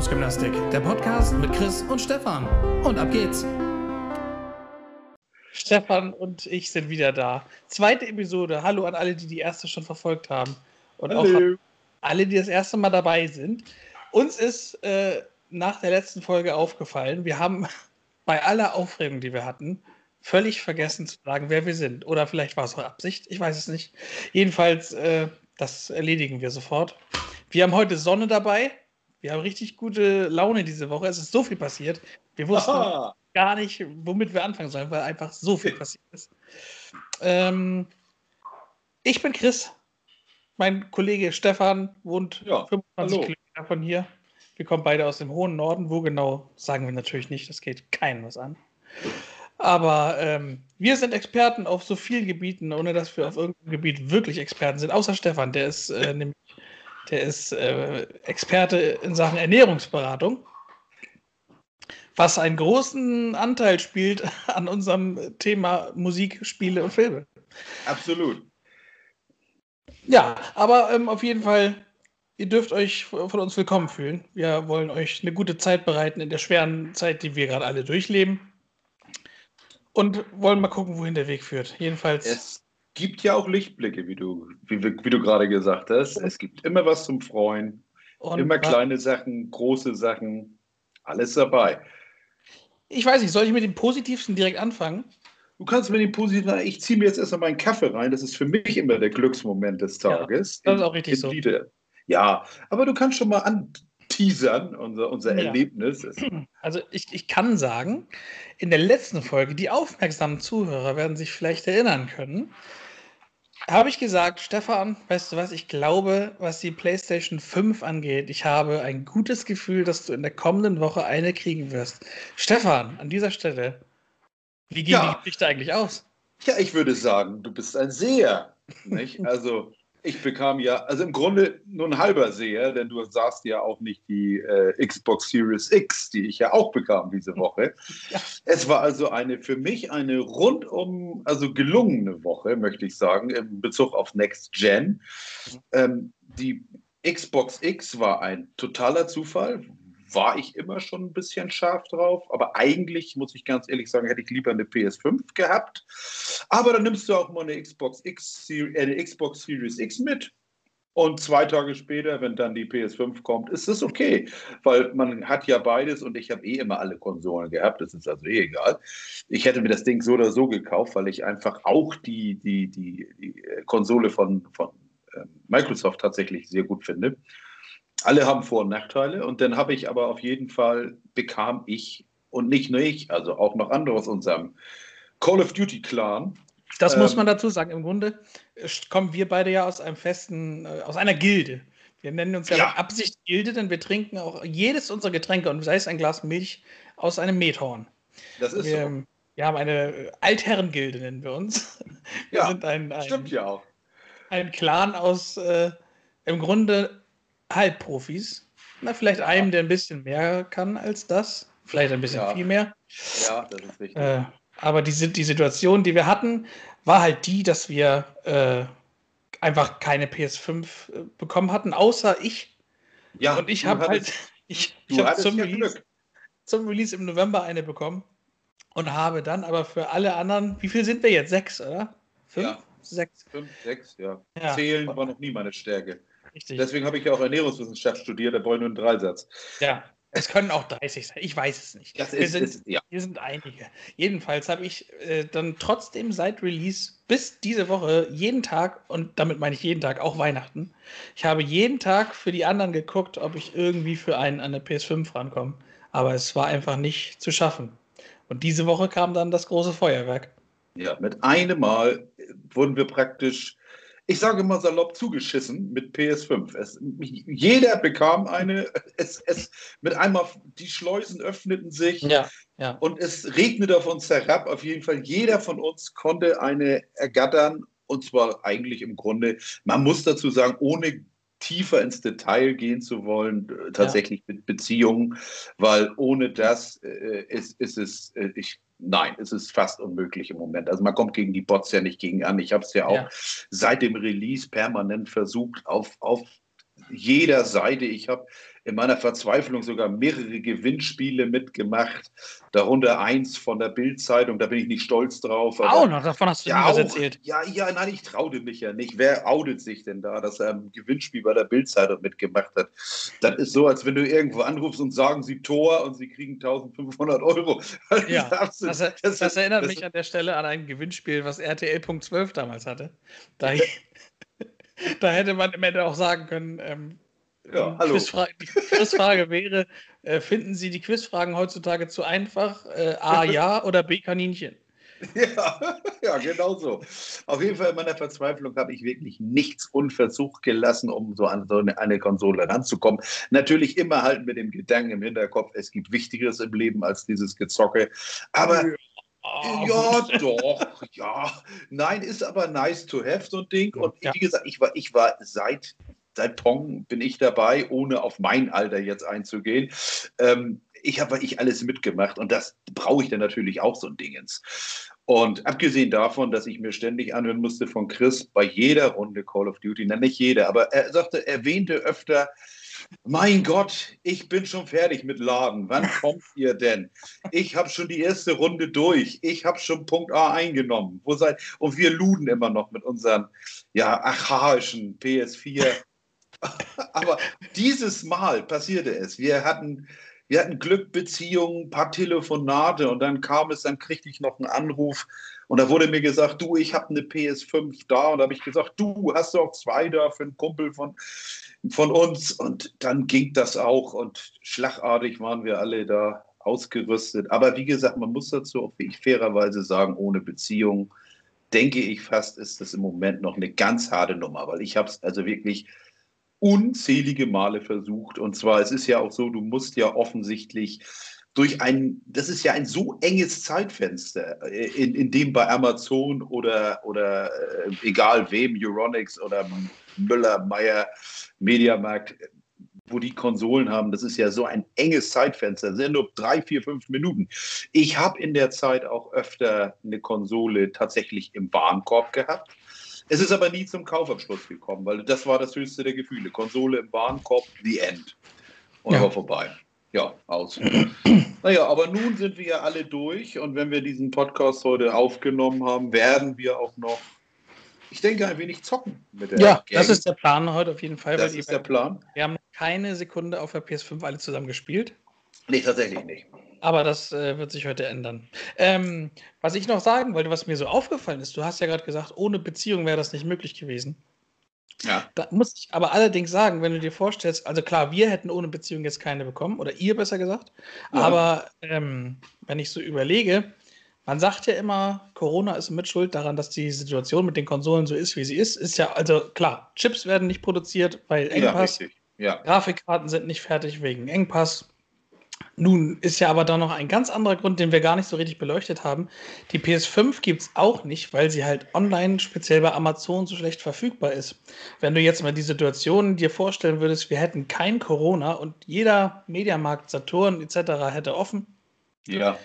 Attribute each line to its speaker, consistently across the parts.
Speaker 1: für Algorithmusgymnastik, der Podcast mit Chris und Stefan. Und ab geht's.
Speaker 2: Stefan und ich sind wieder da. Zweite Episode. Hallo an alle, die die erste schon verfolgt haben. Und Hallo. auch alle, die das erste Mal dabei sind. Uns ist äh, nach der letzten Folge aufgefallen, wir haben bei aller Aufregung, die wir hatten, völlig vergessen zu sagen, wer wir sind. Oder vielleicht war es auch Absicht, ich weiß es nicht. Jedenfalls, äh, das erledigen wir sofort. Wir haben heute Sonne dabei. Wir haben richtig gute Laune diese Woche. Es ist so viel passiert. Wir wussten Aha. gar nicht, womit wir anfangen sollen, weil einfach so viel passiert ist. Ähm, ich bin Chris. Mein Kollege Stefan wohnt ja, 25 hallo. Kilometer von hier. Wir kommen beide aus dem hohen Norden. Wo genau, sagen wir natürlich nicht. Das geht keinem was an. Aber ähm, wir sind Experten auf so vielen Gebieten, ohne dass wir auf irgendeinem Gebiet wirklich Experten sind. Außer Stefan, der ist äh, nämlich der ist äh, Experte in Sachen Ernährungsberatung, was einen großen Anteil spielt an unserem Thema Musik, Spiele und Filme.
Speaker 3: Absolut.
Speaker 2: Ja, aber ähm, auf jeden Fall, ihr dürft euch von uns willkommen fühlen. Wir wollen euch eine gute Zeit bereiten in der schweren Zeit, die wir gerade alle durchleben. Und wollen mal gucken, wohin der Weg führt. Jedenfalls.
Speaker 3: Es gibt ja auch Lichtblicke, wie du, wie, wie du gerade gesagt hast. Es gibt immer was zum Freuen. Und immer kleine Sachen, große Sachen, alles dabei.
Speaker 2: Ich weiß nicht, soll ich mit dem Positivsten direkt anfangen?
Speaker 3: Du kannst mit dem Positivsten, ich ziehe mir jetzt erstmal meinen Kaffee rein. Das ist für mich immer der Glücksmoment des Tages.
Speaker 2: Ja, das ist auch richtig so.
Speaker 3: Ja, aber du kannst schon mal anteasern, unser, unser ja. Erlebnis.
Speaker 2: Also ich, ich kann sagen, in der letzten Folge, die aufmerksamen Zuhörer werden sich vielleicht erinnern können, habe ich gesagt, Stefan, weißt du was, ich glaube, was die PlayStation 5 angeht, ich habe ein gutes Gefühl, dass du in der kommenden Woche eine kriegen wirst. Stefan, an dieser Stelle, wie geht ja. die Geschichte eigentlich aus?
Speaker 3: Ja, ich würde sagen, du bist ein Seher. Nicht? Also, ich bekam ja, also im Grunde nur ein halber Seher, denn du sahst ja auch nicht die äh, Xbox Series X, die ich ja auch bekam diese Woche. Ja. Es war also eine für mich eine rundum, also gelungene Woche, möchte ich sagen, in Bezug auf Next Gen. Ähm, die Xbox X war ein totaler Zufall, war ich immer schon ein bisschen scharf drauf. Aber eigentlich, muss ich ganz ehrlich sagen, hätte ich lieber eine PS5 gehabt. Aber dann nimmst du auch mal eine Xbox, X, äh, eine Xbox Series X mit. Und zwei Tage später, wenn dann die PS5 kommt, ist das okay, weil man hat ja beides und ich habe eh immer alle Konsolen gehabt, das ist also eh egal. Ich hätte mir das Ding so oder so gekauft, weil ich einfach auch die, die, die, die Konsole von, von ähm, Microsoft tatsächlich sehr gut finde alle haben Vor- und Nachteile. Und dann habe ich aber auf jeden Fall, bekam ich, und nicht nur ich, also auch noch andere aus unserem Call of Duty Clan.
Speaker 2: Das ähm, muss man dazu sagen. Im Grunde kommen wir beide ja aus einem festen, äh, aus einer Gilde. Wir nennen uns ja, ja. Absicht Gilde, denn wir trinken auch jedes unserer Getränke und sei es ein Glas Milch aus einem Methorn.
Speaker 3: Das ist wir, so.
Speaker 2: Wir haben eine Altherrengilde, nennen wir uns. Wir
Speaker 3: ja, sind ein, ein, stimmt ja auch.
Speaker 2: Ein Clan aus äh, im Grunde Halbprofis. Na, vielleicht einem, der ein bisschen mehr kann als das. Vielleicht ein bisschen ja. viel mehr.
Speaker 3: Ja, das ist richtig.
Speaker 2: Äh, aber die, die Situation, die wir hatten, war halt die, dass wir äh, einfach keine PS5 äh, bekommen hatten, außer ich.
Speaker 3: Ja,
Speaker 2: und ich habe halt ich, ich hab zum, ja Release, zum Release im November eine bekommen und habe dann aber für alle anderen, wie viel sind wir jetzt? Sechs, oder?
Speaker 3: Fünf? Ja. Sechs. Fünf, sechs, ja. ja. Zählen war noch nie meine Stärke. Richtig. Deswegen habe ich ja auch Ernährungswissenschaft studiert, da brauche ich nur einen Dreisatz.
Speaker 2: Ja, es können auch 30 sein, ich weiß es nicht.
Speaker 3: Das
Speaker 2: wir,
Speaker 3: ist,
Speaker 2: sind,
Speaker 3: ist, ja.
Speaker 2: wir sind einige. Jedenfalls habe ich äh, dann trotzdem seit Release bis diese Woche jeden Tag, und damit meine ich jeden Tag, auch Weihnachten, ich habe jeden Tag für die anderen geguckt, ob ich irgendwie für einen an der PS5 rankomme. Aber es war einfach nicht zu schaffen. Und diese Woche kam dann das große Feuerwerk.
Speaker 3: Ja, mit einem Mal wurden wir praktisch ich sage mal salopp, zugeschissen mit PS5. Es, jeder bekam eine, es, es, mit einmal, die Schleusen öffneten sich
Speaker 2: ja, ja.
Speaker 3: und es regnete auf uns herab. Auf jeden Fall, jeder von uns konnte eine ergattern und zwar eigentlich im Grunde, man muss dazu sagen, ohne tiefer ins Detail gehen zu wollen, äh, tatsächlich ja. mit Beziehungen, weil ohne das äh, ist, ist es, äh, ich Nein, es ist fast unmöglich im Moment. Also man kommt gegen die Bots ja nicht gegen an. Ich habe es ja auch ja. seit dem Release permanent versucht, auf, auf jeder Seite. Ich habe in meiner Verzweiflung sogar mehrere Gewinnspiele mitgemacht, darunter eins von der Bildzeitung, da bin ich nicht stolz drauf.
Speaker 2: Auch noch, davon hast du
Speaker 3: ja, was erzählt. Ja, ja, nein, ich traute mich ja nicht. Wer outet sich denn da, dass er ein Gewinnspiel bei der Bildzeitung mitgemacht hat? Das ist so, als wenn du irgendwo anrufst und sagen sie Tor und sie kriegen 1500 Euro.
Speaker 2: Ja, das, das, das, das erinnert mich an der Stelle an ein Gewinnspiel, was RTL.12 damals hatte. Da, da hätte man im Ende auch sagen können, ähm, ja, hallo. Quizfrage, die Quizfrage wäre: äh, Finden Sie die Quizfragen heutzutage zu einfach? Äh, A, ja oder B, Kaninchen?
Speaker 3: Ja, ja, genau so. Auf jeden Fall in meiner Verzweiflung habe ich wirklich nichts unversucht gelassen, um so an so eine, eine Konsole ranzukommen. Natürlich immer halt mit dem Gedanken im Hinterkopf, es gibt Wichtigeres im Leben als dieses Gezocke. Aber Oh. Ja, doch, ja. Nein, ist aber nice to have, so ein Ding. Und ja. wie gesagt, ich war, ich war seit seit Pong bin ich dabei, ohne auf mein Alter jetzt einzugehen. Ähm, ich habe ich alles mitgemacht und das brauche ich dann natürlich auch so ein Dingens. Und abgesehen davon, dass ich mir ständig anhören musste von Chris bei jeder Runde Call of Duty, na nicht jeder, aber er sagte, erwähnte öfter, mein Gott, ich bin schon fertig mit Laden. Wann kommt ihr denn? Ich habe schon die erste Runde durch. Ich habe schon Punkt A eingenommen. Wo seid? Und wir luden immer noch mit unseren ja, archaischen PS4 Aber dieses Mal passierte es. Wir hatten, wir hatten Glück, Beziehungen, ein paar Telefonate und dann kam es, dann kriegte ich noch einen Anruf und da wurde mir gesagt, du, ich habe eine PS5 da und da habe ich gesagt, du hast doch zwei da für einen Kumpel von, von uns und dann ging das auch und schlagartig waren wir alle da ausgerüstet. Aber wie gesagt, man muss dazu auch fairerweise sagen, ohne Beziehung denke ich fast, ist das im Moment noch eine ganz harte Nummer, weil ich habe es also wirklich unzählige Male versucht. Und zwar, es ist ja auch so, du musst ja offensichtlich durch ein, das ist ja ein so enges Zeitfenster, äh, in, in dem bei Amazon oder, oder äh, egal wem, Euronics oder Müller, Meyer, Mediamarkt, wo die Konsolen haben, das ist ja so ein enges Zeitfenster, das sind nur drei, vier, fünf Minuten. Ich habe in der Zeit auch öfter eine Konsole tatsächlich im Warenkorb gehabt es ist aber nie zum Kaufabschluss gekommen, weil das war das höchste der Gefühle. Konsole im Warenkorb, the end. Und ja. war vorbei. Ja, aus. naja, aber nun sind wir ja alle durch und wenn wir diesen Podcast heute aufgenommen haben, werden wir auch noch, ich denke, ein wenig zocken
Speaker 2: mit der Ja, Gang. das ist der Plan heute auf jeden Fall.
Speaker 3: Das ist der Plan.
Speaker 2: Wir haben keine Sekunde auf der PS5 alle zusammen gespielt.
Speaker 3: Nee, tatsächlich nicht.
Speaker 2: Aber das äh, wird sich heute ändern. Ähm, was ich noch sagen wollte, was mir so aufgefallen ist, du hast ja gerade gesagt, ohne Beziehung wäre das nicht möglich gewesen. Ja. Da muss ich aber allerdings sagen, wenn du dir vorstellst, also klar, wir hätten ohne Beziehung jetzt keine bekommen, oder ihr besser gesagt, ja. aber ähm, wenn ich so überlege, man sagt ja immer, Corona ist mit Schuld daran, dass die Situation mit den Konsolen so ist, wie sie ist. Ist ja, also klar, Chips werden nicht produziert, weil Engpass. Ja, ja. Grafikkarten sind nicht fertig wegen Engpass. Nun ist ja aber da noch ein ganz anderer Grund, den wir gar nicht so richtig beleuchtet haben. Die PS5 gibt es auch nicht, weil sie halt online, speziell bei Amazon, so schlecht verfügbar ist. Wenn du jetzt mal die Situation dir vorstellen würdest, wir hätten kein Corona und jeder Mediamarkt, Saturn etc. hätte offen. Ja.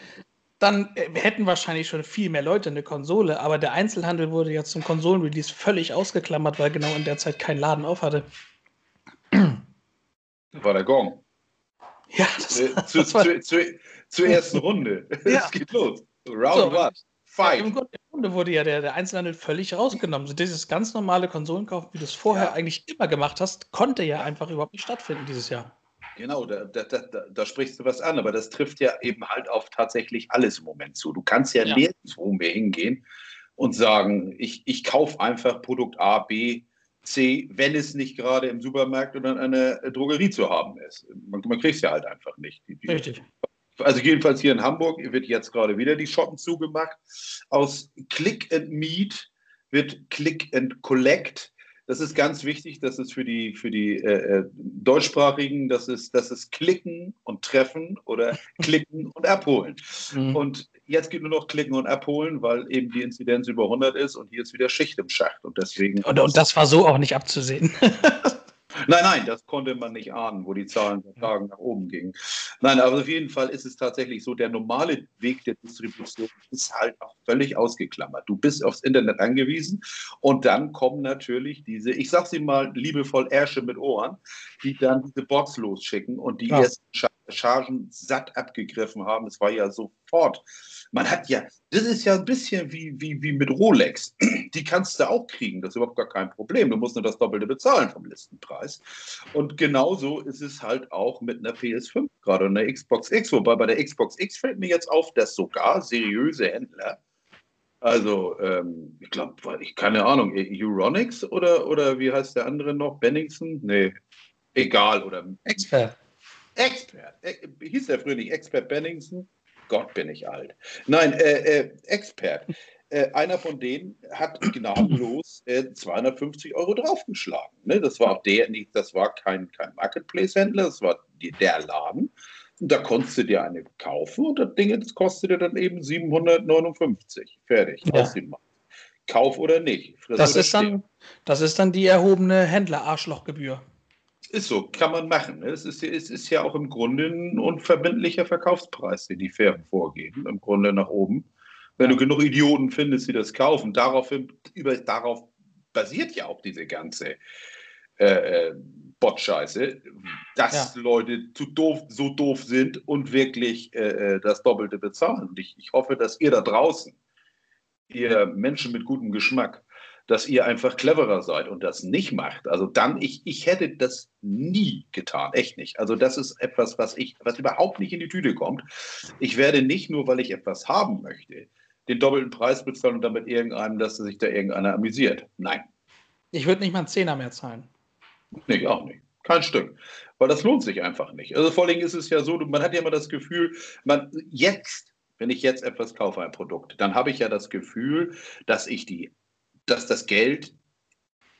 Speaker 2: Dann äh, hätten wahrscheinlich schon viel mehr Leute eine Konsole, aber der Einzelhandel wurde ja zum Konsolenrelease völlig ausgeklammert, weil genau in der Zeit kein Laden auf hatte.
Speaker 3: War der Gong. Ja, das, äh, zu, das zu, zu, zur ersten Runde. Ja. Es geht los.
Speaker 2: Round so, one. Ja, Im Grunde wurde ja der, der Einzelhandel völlig rausgenommen. So dieses ganz normale Konsolenkauf, wie du es vorher ja. eigentlich immer gemacht hast, konnte ja einfach überhaupt nicht stattfinden dieses Jahr.
Speaker 3: Genau, da, da, da, da, sprichst du was an, aber das trifft ja eben halt auf tatsächlich alles im Moment zu. Du kannst ja, ja. nirgendwo mehr hingehen und sagen, ich, ich kaufe einfach Produkt A, B, C, wenn es nicht gerade im Supermarkt oder in einer Drogerie zu haben ist. Man, man kriegt es ja halt einfach nicht. Die, die, Richtig. Also jedenfalls hier in Hamburg wird jetzt gerade wieder die Shoppen zugemacht. Aus Click and Meet wird Click and Collect. Das ist ganz wichtig, dass es für die, für die äh, äh Deutschsprachigen, das ist, das ist Klicken und Treffen oder Klicken und Abholen. Mhm. Und jetzt geht nur noch klicken und abholen, weil eben die Inzidenz über 100 ist und hier ist wieder Schicht im Schacht. Und deswegen.
Speaker 2: Und, und das war so auch nicht abzusehen.
Speaker 3: Nein, nein, das konnte man nicht ahnen, wo die Zahlen der Tagen nach oben gingen. Nein, aber auf jeden Fall ist es tatsächlich so, der normale Weg der Distribution ist halt auch völlig ausgeklammert. Du bist aufs Internet angewiesen und dann kommen natürlich diese, ich sag sie mal liebevoll Ärsche mit Ohren, die dann diese Bots losschicken und die ja. ersten Chargen satt abgegriffen haben. Es war ja sofort man hat ja, das ist ja ein bisschen wie, wie, wie mit Rolex. Die kannst du auch kriegen, das ist überhaupt gar kein Problem. Du musst nur das Doppelte bezahlen vom Listenpreis. Und genauso ist es halt auch mit einer PS5 gerade und einer Xbox X. Wobei bei der Xbox X fällt mir jetzt auf, dass sogar seriöse Händler, also ähm, ich glaube, keine Ahnung, Euronics oder, oder wie heißt der andere noch? Benningson? Nee, egal. Oder
Speaker 2: Expert.
Speaker 3: Expert. Äh, hieß der früher nicht Expert Benningson? Gott, bin ich alt. Nein, äh, äh, Expert. Äh, einer von denen hat gnadenlos 250 äh, Euro draufgeschlagen. Ne? Das war auch der, nicht, das war kein, kein Marketplace-Händler, das war die, der Laden. Und da konntest du dir eine kaufen und das Ding das kostete dann eben 759. Fertig. Ja. Aus dem Markt. Kauf oder nicht.
Speaker 2: das, oder ist dann, das ist dann die erhobene Händler-Arschlochgebühr.
Speaker 3: Ist so, kann man machen. Ne? Es ist, es ist ja auch im Grunde ein unverbindlicher Verkaufspreis, den die Firmen vorgeben, im Grunde nach oben. Wenn du genug Idioten findest, die das kaufen, darauf, über, darauf basiert ja auch diese ganze äh, äh, Bot-Scheiße, dass ja. Leute zu doof, so doof sind und wirklich äh, äh, das Doppelte bezahlen. Und ich, ich hoffe, dass ihr da draußen, ihr Menschen mit gutem Geschmack, dass ihr einfach cleverer seid und das nicht macht. Also dann, ich, ich hätte das nie getan, echt nicht. Also das ist etwas, was ich, was überhaupt nicht in die Tüte kommt. Ich werde nicht nur, weil ich etwas haben möchte, den doppelten Preis bezahlen und damit irgendeinem, dass sich da irgendeiner amüsiert. Nein.
Speaker 2: Ich würde nicht mal einen Zehner mehr zahlen.
Speaker 3: Nee, auch nicht. Kein Stück. Weil das lohnt sich einfach nicht. Also vor allem ist es ja so, man hat ja immer das Gefühl, man jetzt, wenn ich jetzt etwas kaufe, ein Produkt, dann habe ich ja das Gefühl, dass ich die dass das Geld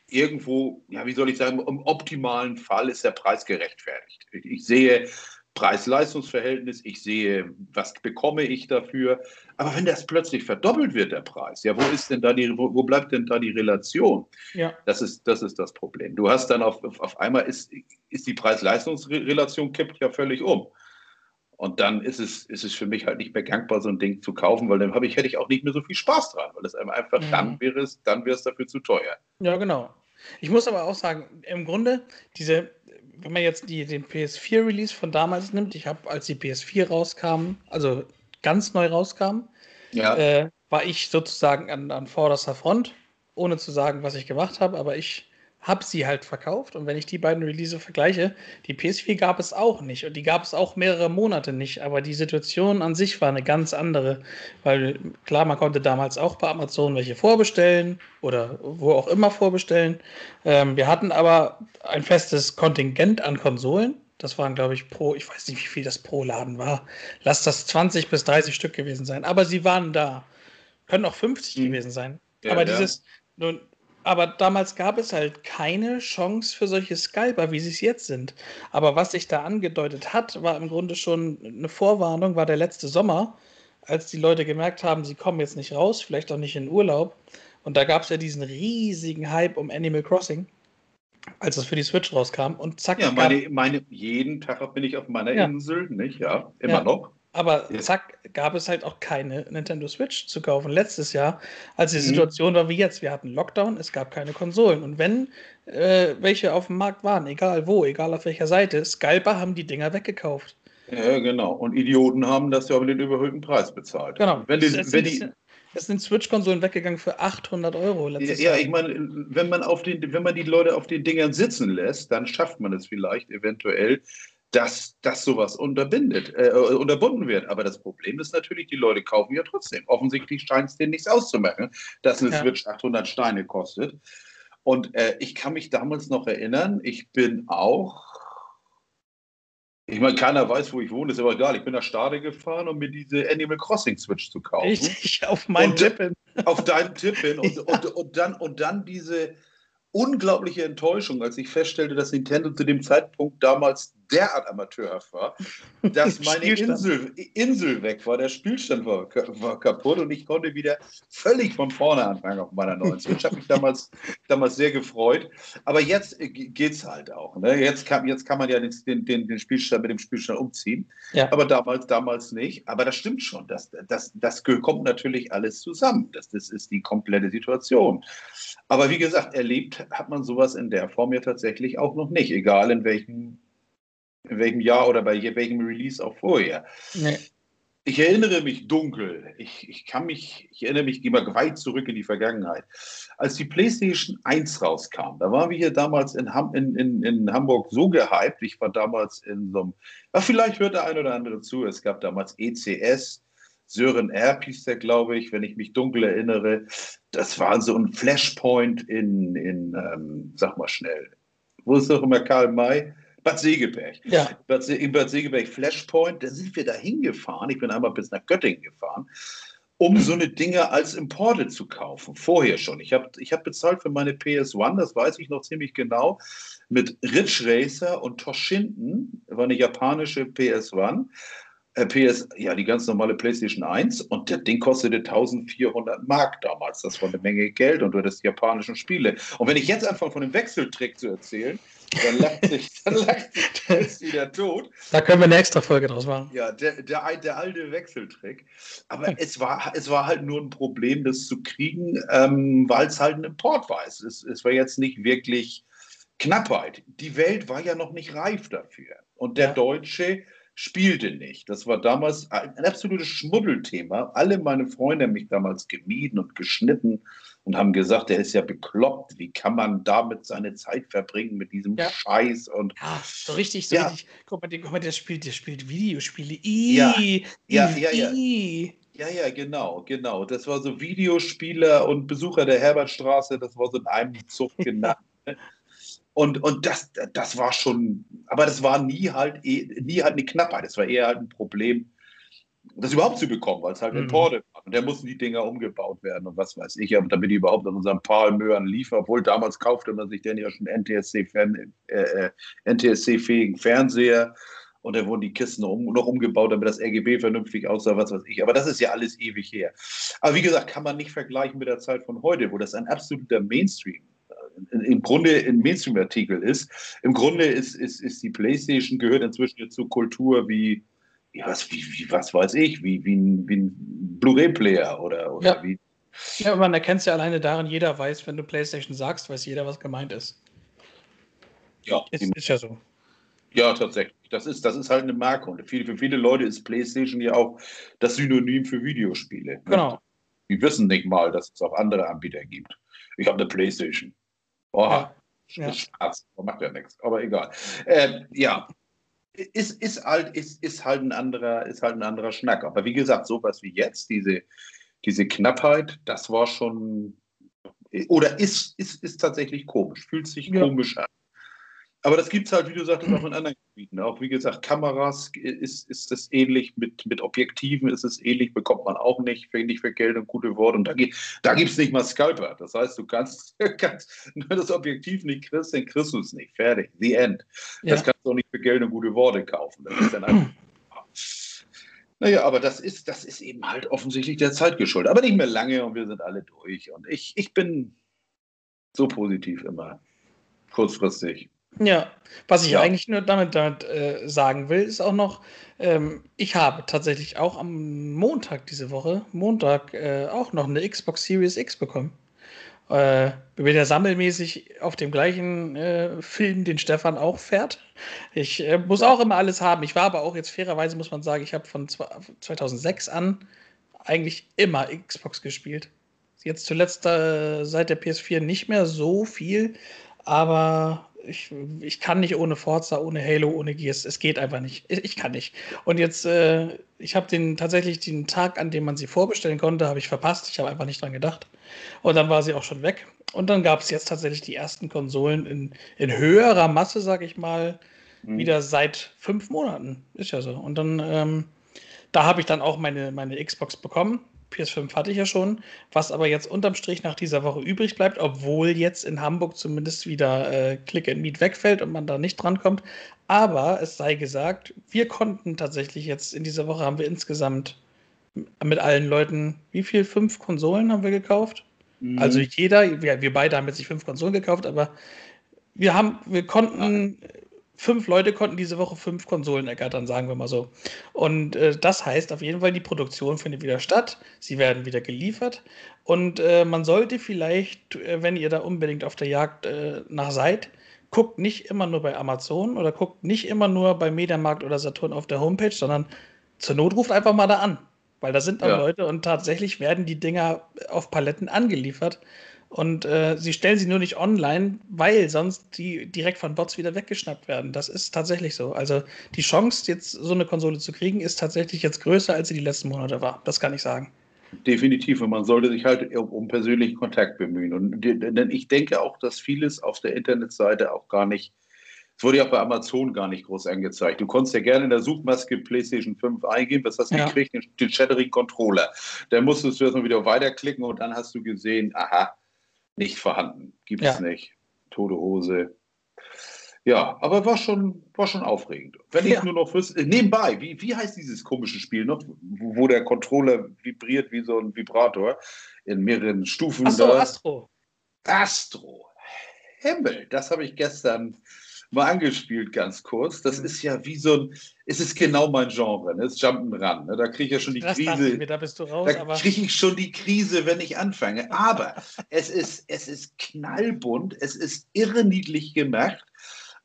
Speaker 3: irgendwo, ja, wie soll ich sagen, im optimalen Fall ist der Preis gerechtfertigt. Ich sehe Preis-Leistungs-Verhältnis, ich sehe, was bekomme ich dafür. Aber wenn das plötzlich verdoppelt wird, der Preis, ja, wo ist denn da die, wo, wo bleibt denn da die Relation? Ja. Das ist, das ist das Problem. Du hast dann auf, auf einmal ist, ist die Preis-Leistungs-Relation kippt ja völlig um. Und dann ist es, ist es für mich halt nicht mehr gangbar, so ein Ding zu kaufen, weil dann habe ich, hätte ich auch nicht mehr so viel Spaß dran, weil es einfach mhm. dann wäre es, dann wäre es dafür zu teuer.
Speaker 2: Ja, genau. Ich muss aber auch sagen, im Grunde, diese, wenn man jetzt die, den PS4-Release von damals nimmt, ich habe, als die PS4 rauskam, also ganz neu rauskam, ja. äh, war ich sozusagen an, an vorderster Front, ohne zu sagen, was ich gemacht habe, aber ich habe sie halt verkauft. Und wenn ich die beiden Release vergleiche, die PS4 gab es auch nicht und die gab es auch mehrere Monate nicht. Aber die Situation an sich war eine ganz andere. Weil klar, man konnte damals auch bei Amazon welche vorbestellen oder wo auch immer vorbestellen. Ähm, wir hatten aber ein festes Kontingent an Konsolen. Das waren, glaube ich, pro, ich weiß nicht, wie viel das pro Laden war. Lass das 20 bis 30 Stück gewesen sein. Aber sie waren da. Können auch 50 mhm. gewesen sein. Ja, aber ja. dieses, nun, aber damals gab es halt keine Chance für solche Scalper, wie sie es jetzt sind. Aber was sich da angedeutet hat, war im Grunde schon eine Vorwarnung, war der letzte Sommer, als die Leute gemerkt haben, sie kommen jetzt nicht raus, vielleicht auch nicht in Urlaub. Und da gab es ja diesen riesigen Hype um Animal Crossing, als es für die Switch rauskam. Und zack.
Speaker 3: Ja, meine, meine, jeden Tag bin ich auf meiner ja. Insel, nicht? Ja, immer ja. noch.
Speaker 2: Aber zack, gab es halt auch keine Nintendo Switch zu kaufen. Letztes Jahr, als die mhm. Situation war wie jetzt, wir hatten Lockdown, es gab keine Konsolen. Und wenn äh, welche auf dem Markt waren, egal wo, egal auf welcher Seite, Scalper haben die Dinger weggekauft.
Speaker 3: Ja, genau. Und Idioten haben das ja über den überhöhten Preis bezahlt.
Speaker 2: Genau. Wenn die, es, wenn die, es sind Switch-Konsolen weggegangen für 800 Euro
Speaker 3: letztes ja, Jahr. Ja, ich meine, wenn man, auf den, wenn man die Leute auf den Dingern sitzen lässt, dann schafft man es vielleicht eventuell, dass, dass sowas unterbindet, äh, unterbunden wird. Aber das Problem ist natürlich, die Leute kaufen ja trotzdem. Offensichtlich scheint es denen nichts auszumachen, dass eine ja. Switch 800 Steine kostet. Und äh, ich kann mich damals noch erinnern, ich bin auch, ich meine, keiner weiß, wo ich wohne, ist aber egal. Ich bin nach Stade gefahren, um mir diese Animal Crossing Switch zu kaufen.
Speaker 2: Richtig, auf meinen Tipp
Speaker 3: Auf deinen Tipp hin. Und, ja. und, und, dann, und dann diese unglaubliche Enttäuschung, als ich feststellte, dass Nintendo zu dem Zeitpunkt damals derart amateurhaft war, dass meine Insel, Insel weg war. Der Spielstand war, war kaputt und ich konnte wieder völlig von vorne anfangen auf meiner neuen Switch. Ich habe mich damals, damals sehr gefreut. Aber jetzt geht es halt auch. Ne? Jetzt, kann, jetzt kann man ja den, den, den Spielstand mit dem Spielstand umziehen. Ja. Aber damals, damals nicht. Aber das stimmt schon. Das, das, das kommt natürlich alles zusammen. Das, das ist die komplette Situation. Aber wie gesagt, erlebt hat man sowas in der Form ja tatsächlich auch noch nicht, egal in welchem, in welchem Jahr oder bei welchem Release auch vorher. Nee. Ich erinnere mich dunkel. Ich, ich kann mich, ich erinnere mich, gehe mal weit zurück in die Vergangenheit. Als die PlayStation 1 rauskam, da waren wir hier damals in, Ham, in, in, in Hamburg so gehypt. Ich war damals in so einem, ja, vielleicht hört der ein oder andere zu. Es gab damals ECS, Sören Erb hieß der, glaube ich, wenn ich mich dunkel erinnere. Das war so ein Flashpoint in, in ähm, sag mal schnell, wo ist doch immer Karl May? Bad Segeberg. Ja. Bad, in Bad Segeberg Flashpoint, da sind wir da hingefahren. Ich bin einmal bis nach Göttingen gefahren, um so eine Dinge als Importe zu kaufen. Vorher schon. Ich habe ich hab bezahlt für meine PS1, das weiß ich noch ziemlich genau, mit Ridge Racer und Toshinden, war eine japanische PS1. Äh, PS, ja, die ganz normale PlayStation 1 und das Ding kostete 1400 Mark damals. Das war eine Menge Geld und du hattest japanischen Spiele. Und wenn ich jetzt anfange, von dem Wechseltrick zu erzählen, dann lacht sich, dann lacht sich wieder tot.
Speaker 2: Da können wir eine extra Folge draus machen.
Speaker 3: Ja, der, der, der alte Wechseltrick. Aber hm. es, war, es war halt nur ein Problem, das zu kriegen, ähm, weil es halt ein Import war. Es, es war jetzt nicht wirklich Knappheit. Die Welt war ja noch nicht reif dafür. Und der ja. Deutsche spielte nicht. Das war damals ein absolutes Schmuddelthema. Alle meine Freunde haben mich damals gemieden und geschnitten und haben gesagt, der ist ja bekloppt. Wie kann man damit seine Zeit verbringen mit diesem ja. Scheiß? Und
Speaker 2: ja, so richtig, so ja. richtig. Guck mal, guck mal, der spielt, der spielt Videospiele.
Speaker 3: I, ja, ja, ja, ja. Ja, ja, genau, genau. Das war so Videospieler und Besucher der Herbertstraße, das war so in einem Zug genannt. Und, und das, das war schon, aber das war nie halt, eh, nie halt eine Knappheit. Das war eher halt ein Problem, das überhaupt zu bekommen, weil es halt mhm. Importe war. Und da mussten die Dinger umgebaut werden und was weiß ich, damit die überhaupt an unseren Palmöhren liefern. Obwohl damals kaufte man sich denn ja schon NTSC-fähigen äh, äh NTSC Fernseher und da wurden die Kisten noch, um, noch umgebaut, damit das RGB vernünftig aussah, was weiß ich. Aber das ist ja alles ewig her. Aber wie gesagt, kann man nicht vergleichen mit der Zeit von heute, wo das ein absoluter Mainstream im Grunde ein Mainstream-Artikel ist. Im Grunde ist, ist, ist die PlayStation gehört inzwischen jetzt zur Kultur wie, was, wie, wie, was weiß ich, wie, wie ein, ein Blu-ray-Player oder, oder
Speaker 2: ja.
Speaker 3: wie.
Speaker 2: Ja, man erkennt es ja alleine darin, jeder weiß, wenn du PlayStation sagst, weiß jeder, was gemeint ist.
Speaker 3: Ja.
Speaker 2: Ist, ist ja so.
Speaker 3: Ja, tatsächlich. Das ist, das ist halt eine Marke. Und für, für viele Leute ist PlayStation ja auch das Synonym für Videospiele.
Speaker 2: Genau.
Speaker 3: Die wissen nicht mal, dass es auch andere Anbieter gibt. Ich habe eine PlayStation. Boah, ja. Spaß, macht ja nichts, aber egal. Äh, ja, ist, ist, halt, ist, ist, halt ein anderer, ist halt ein anderer Schnack. Aber wie gesagt, sowas wie jetzt, diese, diese Knappheit, das war schon oder ist, ist, ist tatsächlich komisch, fühlt sich ja. komisch an. Aber das gibt es halt, wie du sagtest, auch in anderen Gebieten. Auch wie gesagt, Kameras ist, ist das ähnlich, mit, mit Objektiven ist es ähnlich, bekommt man auch nicht, für, nicht für Geld und gute Worte. Und da, da gibt es nicht mal Scalper. Das heißt, du kannst, kannst wenn du das Objektiv nicht kriegst, dann kriegst du es nicht. Fertig. The end. Ja. Das kannst du auch nicht für Geld und gute Worte kaufen. Das ist dann einfach. Naja, aber das ist, das ist eben halt offensichtlich der Zeit geschuldet. Aber nicht mehr lange und wir sind alle durch. Und ich, ich bin so positiv immer. Kurzfristig.
Speaker 2: Ja, was ich ja. eigentlich nur damit, damit äh, sagen will, ist auch noch, ähm, ich habe tatsächlich auch am Montag diese Woche, Montag, äh, auch noch eine Xbox Series X bekommen. Äh, ja sammelmäßig auf dem gleichen äh, Film, den Stefan auch fährt. Ich äh, muss auch immer alles haben. Ich war aber auch jetzt fairerweise, muss man sagen, ich habe von 2006 an eigentlich immer Xbox gespielt. Jetzt zuletzt äh, seit der PS4 nicht mehr so viel, aber ich, ich kann nicht ohne Forza, ohne Halo, ohne Gears. Es geht einfach nicht. Ich, ich kann nicht. Und jetzt, äh, ich habe den tatsächlich den Tag, an dem man sie vorbestellen konnte, habe ich verpasst. Ich habe einfach nicht dran gedacht. Und dann war sie auch schon weg. Und dann gab es jetzt tatsächlich die ersten Konsolen in, in höherer Masse, sag ich mal, mhm. wieder seit fünf Monaten. Ist ja so. Und dann, ähm, da habe ich dann auch meine, meine Xbox bekommen. PS5 hatte ich ja schon, was aber jetzt unterm Strich nach dieser Woche übrig bleibt, obwohl jetzt in Hamburg zumindest wieder äh, Click and Meet wegfällt und man da nicht drankommt. Aber es sei gesagt, wir konnten tatsächlich jetzt in dieser Woche haben wir insgesamt mit allen Leuten, wie viel? Fünf Konsolen haben wir gekauft? Mhm. Also jeder, wir, wir beide haben jetzt nicht fünf Konsolen gekauft, aber wir haben, wir konnten fünf Leute konnten diese Woche fünf Konsolen ergattern, sagen wir mal so. Und äh, das heißt auf jeden Fall, die Produktion findet wieder statt, sie werden wieder geliefert. Und äh, man sollte vielleicht, äh, wenn ihr da unbedingt auf der Jagd äh, nach seid, guckt nicht immer nur bei Amazon oder guckt nicht immer nur bei Mediamarkt oder Saturn auf der Homepage, sondern zur Not ruft einfach mal da an. Weil da sind dann ja. Leute und tatsächlich werden die Dinger auf Paletten angeliefert. Und äh, sie stellen sie nur nicht online, weil sonst die direkt von Bots wieder weggeschnappt werden. Das ist tatsächlich so. Also die Chance, jetzt so eine Konsole zu kriegen, ist tatsächlich jetzt größer, als sie die letzten Monate war. Das kann ich sagen.
Speaker 3: Definitiv. Und man sollte sich halt um persönlichen Kontakt bemühen. Und denn ich denke auch, dass vieles auf der Internetseite auch gar nicht, es wurde ja auch bei Amazon gar nicht groß angezeigt. Du konntest ja gerne in der Suchmaske PlayStation 5 eingeben, was hast du ja. gekriegt? Den, den Shattering Controller. Dann musstest du erstmal wieder weiterklicken und dann hast du gesehen, aha, nicht vorhanden. Gibt es ja. nicht. Tote Hose. Ja, aber war schon, war schon aufregend. Wenn ja. ich nur noch wüsste, äh, nebenbei, wie, wie heißt dieses komische Spiel noch, wo, wo der Controller vibriert wie so ein Vibrator in mehreren Stufen?
Speaker 2: Ach so, Astro.
Speaker 3: Astro. Himmel, das habe ich gestern mal angespielt, ganz kurz. Das mhm. ist ja wie so ein, es ist genau mein Genre, ne? das Jump'n'Run. Ne? Da kriege ich ja schon die das Krise.
Speaker 2: Mir, da bist du raus,
Speaker 3: da kriege ich schon die Krise, wenn ich anfange. Aber es ist, es ist knallbunt, es ist irre niedlich gemacht.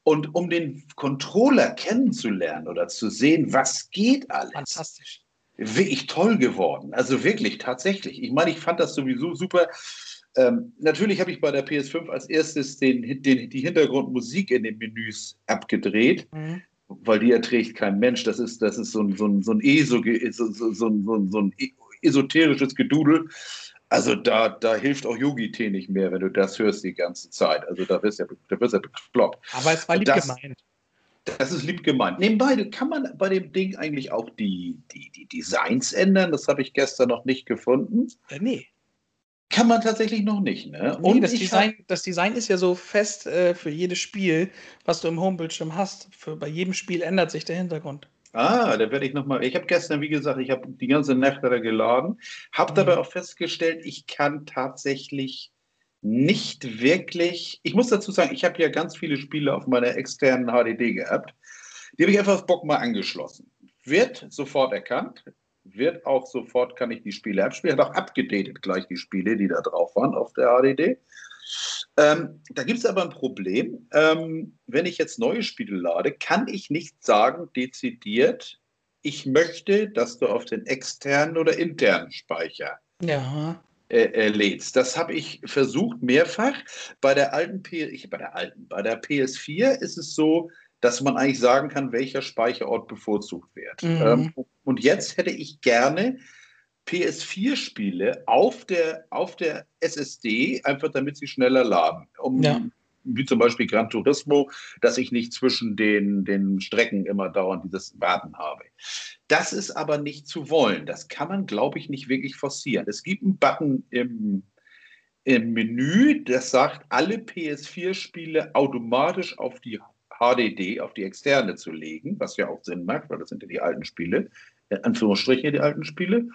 Speaker 3: Und um den Controller kennenzulernen oder zu sehen, was geht alles.
Speaker 2: Fantastisch.
Speaker 3: Wirklich toll geworden. Also wirklich, tatsächlich. Ich meine, ich fand das sowieso super ähm, natürlich habe ich bei der PS5 als erstes den, den, die Hintergrundmusik in den Menüs abgedreht, mhm. weil die erträgt kein Mensch. Das ist, das ist so ein, so ein, so ein, ESO, so, so, so, ein, so ein esoterisches Gedudel. Also da, da hilft auch Yogi-Tee nicht mehr, wenn du das hörst die ganze Zeit. Also da wirst du ja, da wirst ja bekloppt.
Speaker 2: Aber es war lieb das, gemeint.
Speaker 3: Das ist lieb gemeint. Nebenbei kann man bei dem Ding eigentlich auch die, die, die Designs ändern. Das habe ich gestern noch nicht gefunden.
Speaker 2: Äh, nee.
Speaker 3: Kann man tatsächlich noch nicht. Ne?
Speaker 2: Nee, Und das Design, das Design ist ja so fest äh, für jedes Spiel, was du im Homebildschirm hast. Für, bei jedem Spiel ändert sich der Hintergrund.
Speaker 3: Ah, da werde ich nochmal. Ich habe gestern, wie gesagt, ich habe die ganze Nacht da geladen, habe mhm. dabei auch festgestellt, ich kann tatsächlich nicht wirklich. Ich muss dazu sagen, ich habe ja ganz viele Spiele auf meiner externen HDD gehabt. Die habe ich einfach auf Bock mal angeschlossen. Wird sofort erkannt, wird auch sofort, kann ich die Spiele abspielen. Hat auch abgedatet gleich die Spiele, die da drauf waren auf der HDD. Ähm, da gibt es aber ein Problem. Ähm, wenn ich jetzt neue Spiele lade, kann ich nicht sagen, dezidiert, ich möchte, dass du auf den externen oder internen Speicher
Speaker 2: ja.
Speaker 3: äh, äh, lädst. Das habe ich versucht mehrfach. Bei der alten P ich, bei der alten, bei der PS4 ist es so, dass man eigentlich sagen kann, welcher Speicherort bevorzugt wird. Mhm. Ähm, und jetzt hätte ich gerne PS4-Spiele auf der, auf der SSD, einfach damit sie schneller laden. Um, ja. Wie zum Beispiel Gran Turismo, dass ich nicht zwischen den, den Strecken immer dauernd dieses Warten habe. Das ist aber nicht zu wollen. Das kann man, glaube ich, nicht wirklich forcieren. Es gibt einen Button im, im Menü, das sagt, alle PS4-Spiele automatisch auf die HDD auf die externe zu legen, was ja auch Sinn macht, weil das sind ja die alten Spiele, in Anführungsstrichen die alten Spiele.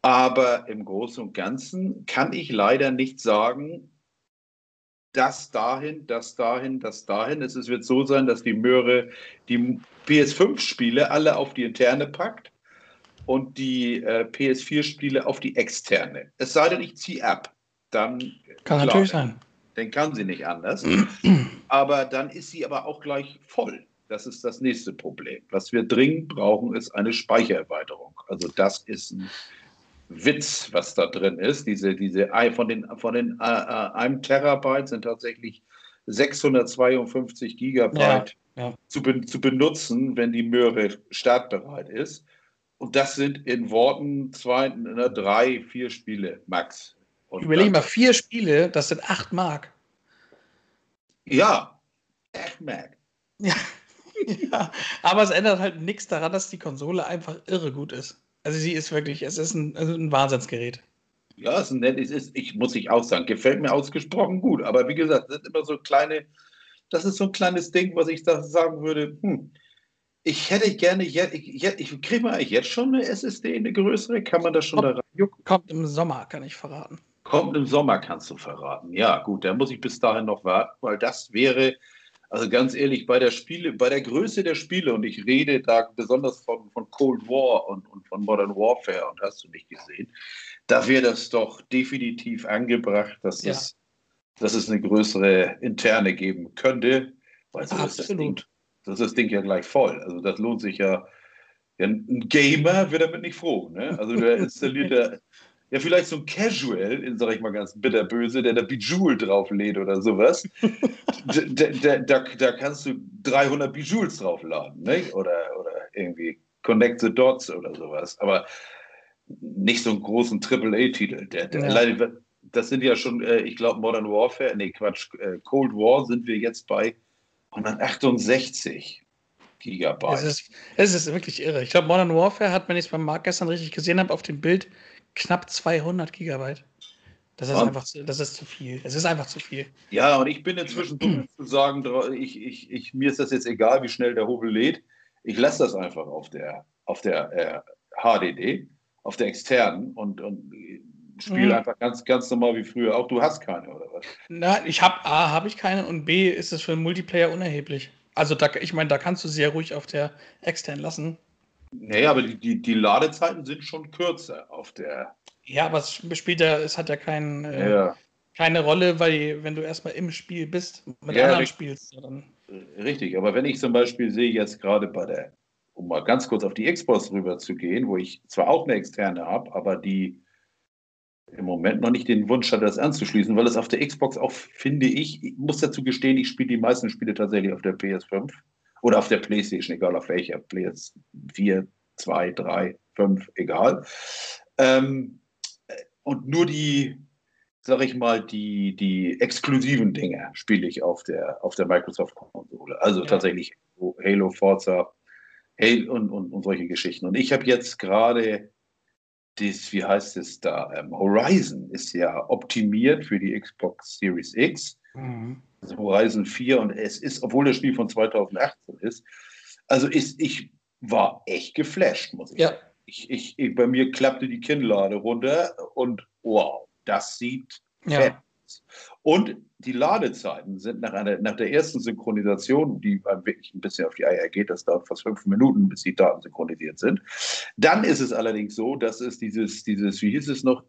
Speaker 3: Aber im Großen und Ganzen kann ich leider nicht sagen, das dahin, das dahin, das dahin. Es wird so sein, dass die Möhre die PS5-Spiele alle auf die interne packt und die äh, PS4-Spiele auf die externe. Es sei denn, ich ziehe ab. Dann
Speaker 2: kann klar, natürlich sein
Speaker 3: den kann sie nicht anders. aber dann ist sie aber auch gleich voll. Das ist das nächste Problem. Was wir dringend brauchen, ist eine Speichererweiterung. Also das ist ein Witz, was da drin ist. Diese, diese von den, von den äh, äh einem Terabyte sind tatsächlich 652 Gigabyte ja, ja. Zu, be zu benutzen, wenn die Möhre startbereit ist. Und das sind in Worten zwei, ne, drei, vier Spiele max.
Speaker 2: Und Überleg mal, vier Spiele, das sind acht Mark.
Speaker 3: Ja, acht Mark.
Speaker 2: Ja. ja. aber es ändert halt nichts daran, dass die Konsole einfach irre gut ist. Also sie ist wirklich, es ist ein, also ein Wahnsinnsgerät.
Speaker 3: Ja, es ist ein nettes, ist, ich muss ich auch sagen, gefällt mir ausgesprochen gut. Aber wie gesagt, das sind immer so kleine, das ist so ein kleines Ding, was ich da sagen würde, hm, ich hätte gerne, jetzt, ich, ich kriege mal jetzt schon eine SSD, eine größere, kann man das schon
Speaker 2: kommt,
Speaker 3: da
Speaker 2: reinjucken? Kommt im Sommer, kann ich verraten.
Speaker 3: Kommt im Sommer, kannst du verraten. Ja, gut, dann muss ich bis dahin noch warten, weil das wäre, also ganz ehrlich, bei der Spiele, bei der Größe der Spiele, und ich rede da besonders von, von Cold War und, und von Modern Warfare, und hast du nicht gesehen, da wäre das doch definitiv angebracht, dass, ja. es, dass es eine größere interne geben könnte, weil so ist das Ding das ist das Ding ja gleich voll. Also das lohnt sich ja. ein Gamer wird damit nicht froh. Ne? Also der installiert ja vielleicht so ein Casual, sag ich mal ganz bitterböse, der da Bejeweled drauflädt oder sowas. da, da, da, da, kannst du 300 Bejewels draufladen, ne? oder, oder irgendwie Connect the Dots oder sowas. Aber nicht so einen großen AAA-Titel. Der, der ja. das sind ja schon, äh, ich glaube, Modern Warfare, nee, Quatsch, äh, Cold War sind wir jetzt bei 168 Gigabyte.
Speaker 2: Es ist, es ist wirklich irre. Ich glaube, Modern Warfare hat, wenn ich es beim Markt gestern richtig gesehen habe, auf dem Bild knapp 200 Gigabyte. Das ist einfach zu, das ist zu viel. Es ist einfach zu viel.
Speaker 3: Ja, und ich bin inzwischen dumm zu sagen, ich, ich, ich, mir ist das jetzt egal, wie schnell der Hobel lädt. Ich lasse das einfach auf der, auf der äh, HDD, auf der externen und, und Spiel mhm. einfach ganz, ganz normal wie früher. Auch du hast keine, oder was?
Speaker 2: Nein, ich habe A, habe ich keine und B, ist es für einen Multiplayer unerheblich. Also da, ich meine, da kannst du sehr ruhig auf der extern lassen.
Speaker 3: Naja, aber die, die, die Ladezeiten sind schon kürzer auf der.
Speaker 2: Ja, aber es spielt ja, es hat ja, kein, äh, ja. keine Rolle, weil wenn du erstmal im Spiel bist, mit ja, anderen richtig. spielst. Dann
Speaker 3: richtig, aber wenn ich zum Beispiel sehe, jetzt gerade bei der, um mal ganz kurz auf die Xbox rüber zu gehen, wo ich zwar auch eine externe habe, aber die im Moment noch nicht den Wunsch hatte, das anzuschließen, weil es auf der Xbox auch, finde ich, ich muss dazu gestehen, ich spiele die meisten Spiele tatsächlich auf der PS5 oder auf der PlayStation, egal auf welcher, PS4, 2, 3, 5, egal. Ähm, und nur die, sag ich mal, die, die exklusiven Dinge spiele ich auf der, auf der Microsoft-Konsole. Also ja. tatsächlich Halo, Forza, Halo und, und, und solche Geschichten. Und ich habe jetzt gerade das, wie heißt es da, ähm, Horizon ist ja optimiert für die Xbox Series X. Mhm. Also Horizon 4 und es ist, obwohl das Spiel von 2018 ist, also ist, ich war echt geflasht, muss ich
Speaker 2: ja.
Speaker 3: sagen. Ich, ich, ich, bei mir klappte die Kinnlade runter und wow, das sieht ja. fett und die Ladezeiten sind nach, einer, nach der ersten Synchronisation, die wirklich ein bisschen auf die Eier geht, das dauert fast fünf Minuten, bis die Daten synchronisiert sind. Dann ist es allerdings so, dass es dieses, dieses wie hieß es noch,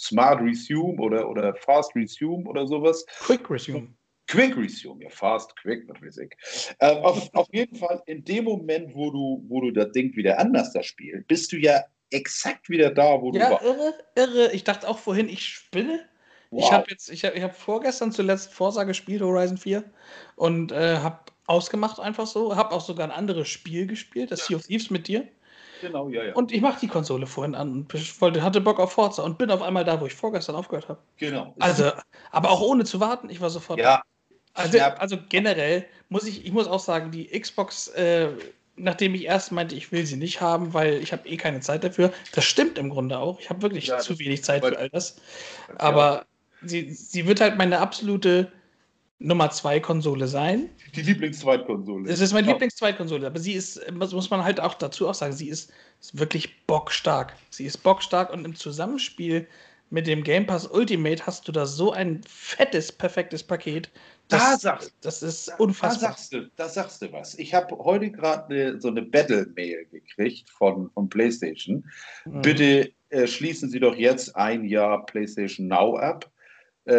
Speaker 3: Smart Resume oder, oder Fast Resume oder sowas.
Speaker 2: Quick Resume.
Speaker 3: Quick Resume, ja, fast, quick, was weiß ich. Äh, auf, auf jeden Fall, in dem Moment, wo du, wo du das Ding wieder anders da spielst, bist du ja exakt wieder da, wo
Speaker 2: ja,
Speaker 3: du
Speaker 2: warst. Ja, irre, irre. Ich dachte auch vorhin, ich spinne. Wow. Ich habe jetzt, ich habe ich hab vorgestern zuletzt Forsa gespielt, Horizon 4, und äh, habe ausgemacht einfach so. Habe auch sogar ein anderes Spiel gespielt, das ja. Sea of Thieves mit dir.
Speaker 3: Genau, ja, ja.
Speaker 2: Und ich mache die Konsole vorhin an und wollte, hatte Bock auf Forza und bin auf einmal da, wo ich vorgestern aufgehört habe.
Speaker 3: Genau.
Speaker 2: Also, aber auch ohne zu warten, ich war sofort.
Speaker 3: Ja.
Speaker 2: Also, also generell muss ich, ich muss auch sagen, die Xbox, äh, nachdem ich erst meinte, ich will sie nicht haben, weil ich habe eh keine Zeit dafür. Das stimmt im Grunde auch. Ich habe wirklich ja, zu wenig Zeit für all das. Aber sie, sie wird halt meine absolute Nummer 2 Konsole sein.
Speaker 3: Die Lieblingszweitkonsole.
Speaker 2: Es ist meine oh. Lieblingszweitkonsole, aber sie ist, muss man halt auch dazu auch sagen, sie ist, ist wirklich bockstark. Sie ist bockstark und im Zusammenspiel mit dem Game Pass Ultimate hast du da so ein fettes, perfektes Paket.
Speaker 3: Das, da sagst,
Speaker 2: das ist unfassbar.
Speaker 3: Da sagst du, da sagst du was. Ich habe heute gerade so eine Battle-Mail gekriegt von, von PlayStation. Mhm. Bitte äh, schließen Sie doch jetzt ein Jahr PlayStation Now ab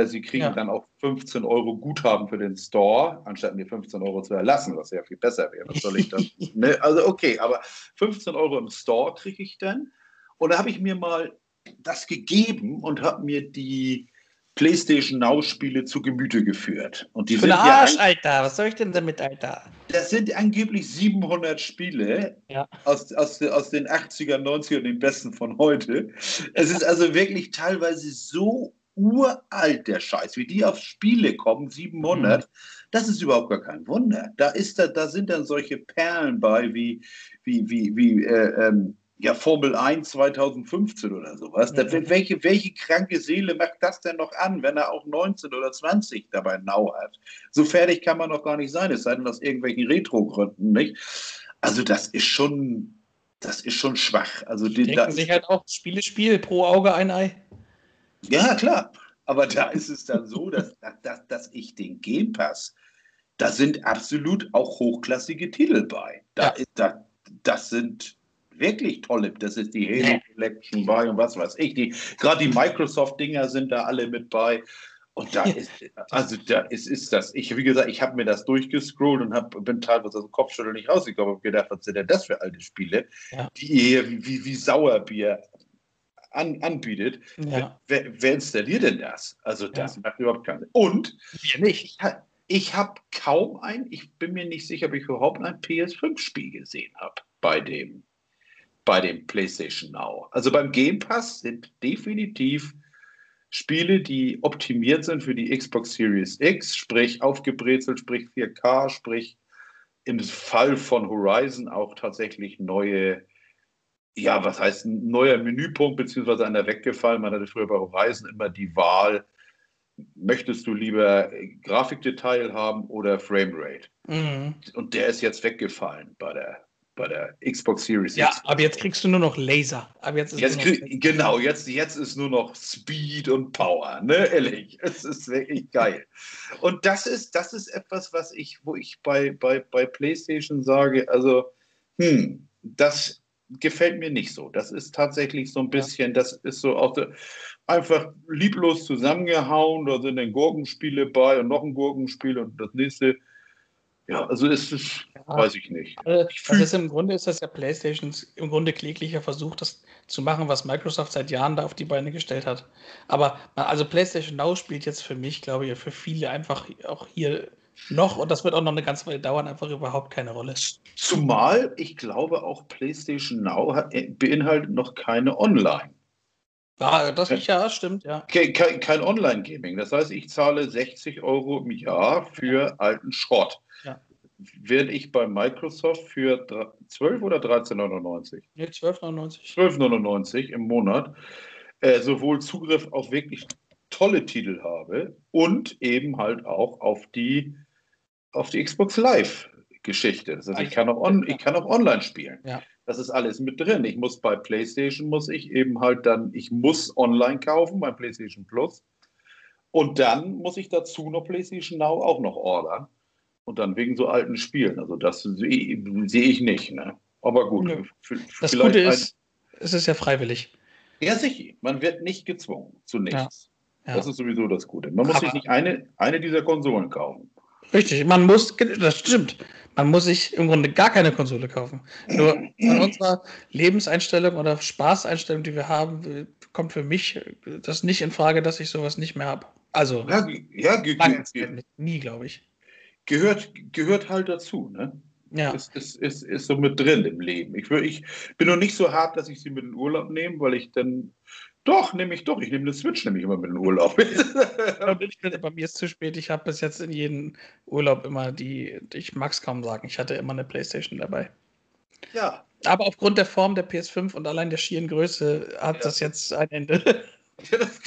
Speaker 3: Sie kriegen ja. dann auch 15 Euro Guthaben für den Store, anstatt mir 15 Euro zu erlassen, was ja viel besser wäre. Was soll ich dann? ne? Also okay, aber 15 Euro im Store kriege ich dann. Und da habe ich mir mal das gegeben und habe mir die PlayStation Now-Spiele zu Gemüte geführt. Und die
Speaker 2: Für sind Arsch, ja Alter. Was soll ich denn damit, Alter?
Speaker 3: Das sind angeblich 700 Spiele
Speaker 2: ja.
Speaker 3: aus, aus, aus den 80er, 90er, den besten von heute. Es ist also wirklich teilweise so uralt, der Scheiß. Wie die auf Spiele kommen, 700, mhm. das ist überhaupt gar kein Wunder. Da, ist da, da sind dann solche Perlen bei, wie, wie, wie, wie äh, ähm, Ja, Formel 1 2015 oder sowas. Da, welche, welche kranke Seele macht das denn noch an, wenn er auch 19 oder 20 dabei Nau hat? So fertig kann man noch gar nicht sein, es sei denn aus irgendwelchen Retro-Gründen, nicht? Also, das ist schon, das ist schon schwach. Also,
Speaker 2: die, denken da, sich halt auch Spiele, Spiel, pro Auge ein Ei.
Speaker 3: Ja, klar. Aber da ist es dann so, dass, dass, dass ich den Game Pass, da sind absolut auch hochklassige Titel bei. Da, ja. ist, da, das sind wirklich tolle. Das ist die Halo Collection bei und was weiß ich. Die, Gerade die Microsoft-Dinger sind da alle mit bei. Und da ist, also da ist, ist das, ich, wie gesagt, ich habe mir das durchgescrollt und hab, bin teilweise aus dem Kopfschütteln nicht rausgekommen und gedacht, was sind denn das für alte Spiele, ja. die ihr wie, wie Sauerbier an, anbietet. Ja. Wer, wer, installiert denn das? Also das ja. macht überhaupt keinen Sinn. Und
Speaker 2: wir nicht.
Speaker 3: Ich, ich habe kaum ein, ich bin mir nicht sicher, ob ich überhaupt ein PS5-Spiel gesehen habe bei dem bei dem PlayStation Now. Also beim Game Pass sind definitiv Spiele, die optimiert sind für die Xbox Series X, sprich aufgebrezelt, sprich 4K, sprich im Fall von Horizon auch tatsächlich neue, ja, was heißt ein neuer Menüpunkt, beziehungsweise einer weggefallen. Man hatte früher bei Horizon immer die Wahl, möchtest du lieber Grafikdetail haben oder Framerate? Mhm. Und der ist jetzt weggefallen bei der bei der Xbox Series
Speaker 2: ja, X. Ja, aber jetzt kriegst du nur noch Laser. Aber
Speaker 3: jetzt jetzt krieg, genau, jetzt, jetzt ist nur noch Speed und Power, ne? Ehrlich. Es ist wirklich geil. Und das ist, das ist etwas, was ich, wo ich bei, bei, bei PlayStation sage, also, hm, das gefällt mir nicht so. Das ist tatsächlich so ein bisschen, das ist so auch einfach lieblos zusammengehauen. Da sind dann Gurkenspiele bei und noch ein Gurkenspiel und das nächste ja, also ist es, ja. weiß ich nicht. Also,
Speaker 2: ist Im Grunde ist das ja PlayStations im Grunde kläglicher Versuch, das zu machen, was Microsoft seit Jahren da auf die Beine gestellt hat. Aber also PlayStation Now spielt jetzt für mich, glaube ich, für viele einfach auch hier noch, und das wird auch noch eine ganze Weile dauern, einfach überhaupt keine Rolle.
Speaker 3: Zumal ich glaube auch PlayStation Now äh, beinhaltet noch keine Online.
Speaker 2: Ja, das nicht, ja, stimmt, ja.
Speaker 3: Kein, kein Online-Gaming. Das heißt, ich zahle 60 Euro im Jahr für alten Schrott werde ich bei Microsoft für 12 oder 13,99?
Speaker 2: Nee, 12,99.
Speaker 3: 12,99 im Monat äh, sowohl Zugriff auf wirklich tolle Titel habe und eben halt auch auf die, auf die Xbox Live Geschichte. Das heißt, ich kann auch, on, ich kann auch online spielen. Ja. Das ist alles mit drin. Ich muss bei PlayStation muss ich eben halt dann, ich muss online kaufen, mein PlayStation Plus. Und dann muss ich dazu noch PlayStation Now auch noch ordern. Und dann wegen so alten Spielen. Also das sehe seh ich nicht. Ne? Aber gut.
Speaker 2: Das Gute ist, es ist ja freiwillig.
Speaker 3: Ja, sicher. Man wird nicht gezwungen zu nichts. Ja. Ja. Das ist sowieso das Gute. Man muss Aber sich nicht eine, eine dieser Konsolen kaufen.
Speaker 2: Richtig, man muss, das stimmt. Man muss sich im Grunde gar keine Konsole kaufen. Nur von unserer Lebenseinstellung oder Spaßeinstellung, die wir haben, kommt für mich das nicht in Frage, dass ich sowas nicht mehr habe. Also,
Speaker 3: ja, ja,
Speaker 2: nie, glaube ich
Speaker 3: gehört, gehört halt dazu. Ne? Ja. Ist, ist, ist, ist so mit drin im Leben. Ich, ich bin noch nicht so hart, dass ich sie mit in den Urlaub nehme, weil ich dann. Doch, nehme ich doch. Ich nehme eine Switch nämlich immer mit in den Urlaub.
Speaker 2: bei mir ist es zu spät. Ich habe bis jetzt in jedem Urlaub immer die. Ich mag es kaum sagen. Ich hatte immer eine Playstation dabei. Ja. Aber aufgrund der Form der PS5 und allein der schieren Größe hat ja. das jetzt ein Ende.
Speaker 3: Ja, das,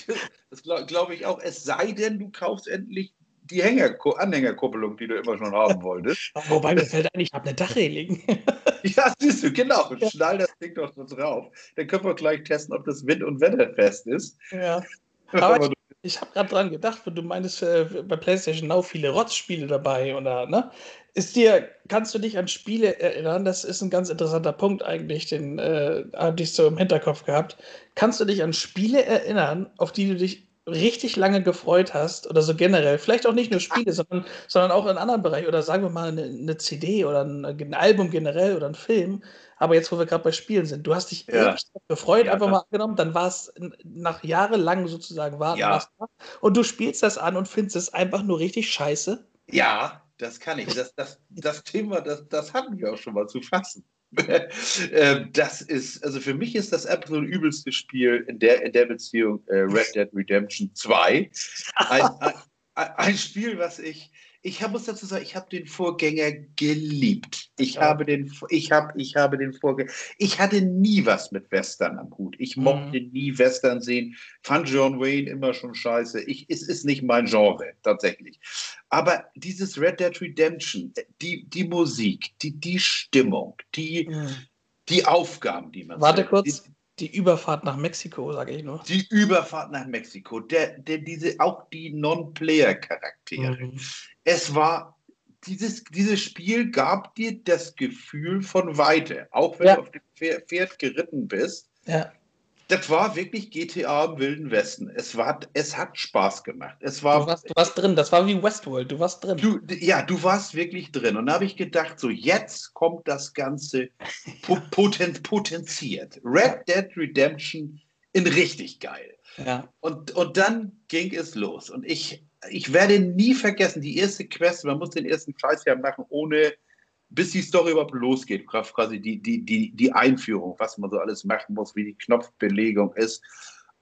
Speaker 3: das glaube glaub ich auch. Es sei denn, du kaufst endlich die Hänger Anhängerkuppelung, die du immer schon haben wolltest.
Speaker 2: Wobei mir fällt ein, ich habe eine Dachreling.
Speaker 3: ja, siehst du, genau. Ja. Schnall das Ding doch drauf. Dann können wir gleich testen, ob das wind- und wetterfest ist.
Speaker 2: Ja. Aber ich, ich habe gerade dran gedacht, du meinst äh, bei PlayStation Now viele Rotzspiele dabei oder ne? Ist dir, kannst du dich an Spiele erinnern? Das ist ein ganz interessanter Punkt eigentlich, den äh, hatte ich so im Hinterkopf gehabt. Kannst du dich an Spiele erinnern, auf die du dich richtig lange gefreut hast oder so generell, vielleicht auch nicht nur Spiele, sondern, sondern auch in anderen Bereichen oder sagen wir mal eine, eine CD oder ein, ein, Album generell oder ein Film. Aber jetzt, wo wir gerade bei Spielen sind, du hast dich ja. gefreut, ja, einfach mal angenommen, dann war es nach jahrelang sozusagen warten ja. und du spielst das an und findest es einfach nur richtig scheiße.
Speaker 3: Ja, das kann ich. Das, das, das Thema, das, das hatten wir auch schon mal zu fassen. Ähm, das ist, also für mich ist das absolut übelste Spiel in der, in der Beziehung äh, Red Dead Redemption 2. Ein, ein, ein, Spiel, was ich, ich hab, muss dazu sagen, ich habe den Vorgänger geliebt. Ich, ja. habe den, ich, hab, ich habe den Vorgänger. Ich hatte nie was mit Western am Hut. Ich mhm. mochte nie Western sehen. Fand John Wayne immer schon scheiße. Ich, es ist nicht mein Genre, tatsächlich. Aber dieses Red Dead Redemption, die, die Musik, die, die Stimmung, die, mhm. die Aufgaben, die man.
Speaker 2: Warte kurz. Die, die Überfahrt nach Mexiko, sage ich nur.
Speaker 3: Die Überfahrt nach Mexiko, der, der, diese, auch die Non-Player-Charaktere. Mhm. Es war, dieses, dieses Spiel gab dir das Gefühl von Weite, auch wenn ja. du auf dem Pferd geritten bist. Ja das war wirklich GTA im Wilden Westen. Es, war, es hat Spaß gemacht. Es war,
Speaker 2: du, warst, du warst drin, das war wie Westworld, du warst drin.
Speaker 3: Du, ja, du warst wirklich drin. Und da habe ich gedacht, so jetzt kommt das Ganze poten, potenziert. Red Dead Redemption in richtig geil. Ja. Und, und dann ging es los. Und ich, ich werde nie vergessen, die erste Quest, man muss den ersten Scheiß ja machen, ohne bis die Story überhaupt losgeht, quasi die, die, die, die Einführung, was man so alles machen muss, wie die Knopfbelegung ist.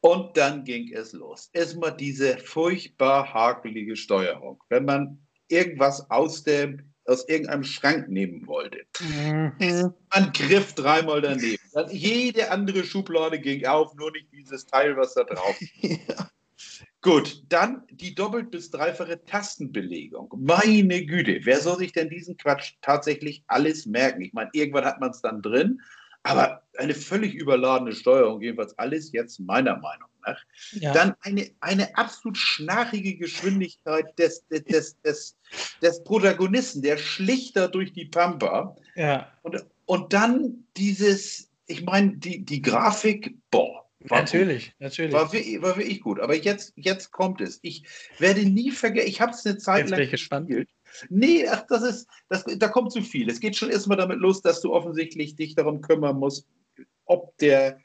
Speaker 3: Und dann ging es los. Erstmal diese furchtbar hakelige Steuerung. Wenn man irgendwas aus, dem, aus irgendeinem Schrank nehmen wollte, mhm. man griff dreimal daneben. Dann jede andere Schublade ging auf, nur nicht dieses Teil, was da drauf ist. ja. Gut, dann die doppelt bis dreifache Tastenbelegung. Meine Güte, wer soll sich denn diesen Quatsch tatsächlich alles merken? Ich meine, irgendwann hat man es dann drin, aber eine völlig überladene Steuerung, jedenfalls alles jetzt meiner Meinung nach. Ja. Dann eine, eine absolut schnarchige Geschwindigkeit des, des, des, des Protagonisten, der schlichter durch die Pampa. Ja. Und, und dann dieses, ich meine, die, die Grafik, boah,
Speaker 2: war natürlich, gut. natürlich.
Speaker 3: War, war wirklich gut. Aber jetzt, jetzt kommt es. Ich werde nie vergessen, ich habe es eine Zeit
Speaker 2: jetzt lang gespielt.
Speaker 3: Nee, ach, das ist, das, da kommt zu viel. Es geht schon erstmal damit los, dass du offensichtlich dich darum kümmern musst, ob der,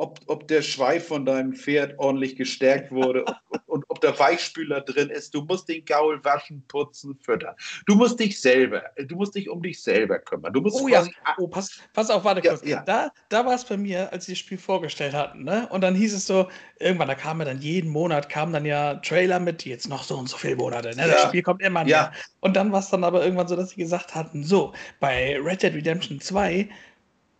Speaker 3: ob, ob der Schweif von deinem Pferd ordentlich gestärkt wurde und, und, ob der Weichspüler drin ist. Du musst den Gaul waschen, putzen, füttern. Du musst dich selber, du musst dich um dich selber kümmern. Du musst
Speaker 2: oh ja, oh, pass, pass auf, warte kurz. Ja, Da, da war es bei mir, als sie das Spiel vorgestellt hatten, ne? Und dann hieß es so, irgendwann, da kam ja dann jeden Monat, kamen dann ja Trailer mit, jetzt noch so und so viele Monate, ne? Das Spiel kommt immer näher. Und dann war es dann aber irgendwann so, dass sie gesagt hatten, so, bei Red Dead Redemption 2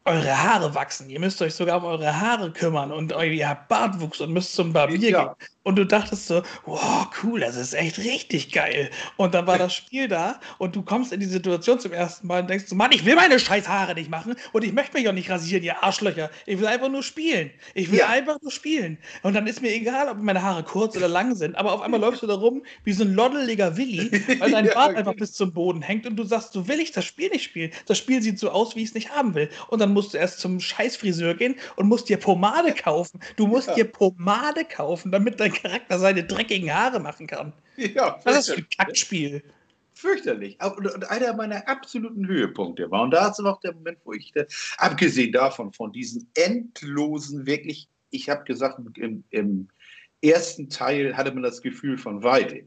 Speaker 2: eure Haare wachsen. Ihr müsst euch sogar um eure Haare kümmern und ihr habt Bartwuchs und müsst zum Barbier ja. gehen. Und du dachtest so, wow, cool, das ist echt richtig geil. Und dann war das Spiel da und du kommst in die Situation zum ersten Mal und denkst so, Mann, ich will meine scheiß Haare nicht machen und ich möchte mich auch nicht rasieren, ihr Arschlöcher. Ich will einfach nur spielen. Ich will ja. einfach nur spielen. Und dann ist mir egal, ob meine Haare kurz oder lang sind, aber auf einmal läufst du da rum wie so ein loddeliger Willi, weil dein ja, Bart okay. einfach bis zum Boden hängt und du sagst, so will ich das Spiel nicht spielen. Das Spiel sieht so aus, wie ich es nicht haben will. Und dann musst du erst zum Scheißfriseur gehen und musst dir Pomade kaufen. Du musst ja. dir Pomade kaufen, damit dein Charakter seine dreckigen Haare machen kann. Ja, das ist ein Kackspiel.
Speaker 3: Fürchterlich. Und einer meiner absoluten Höhepunkte war, und da ist noch der Moment, wo ich, abgesehen davon, von diesen endlosen, wirklich, ich habe gesagt, im, im ersten Teil hatte man das Gefühl von Weite.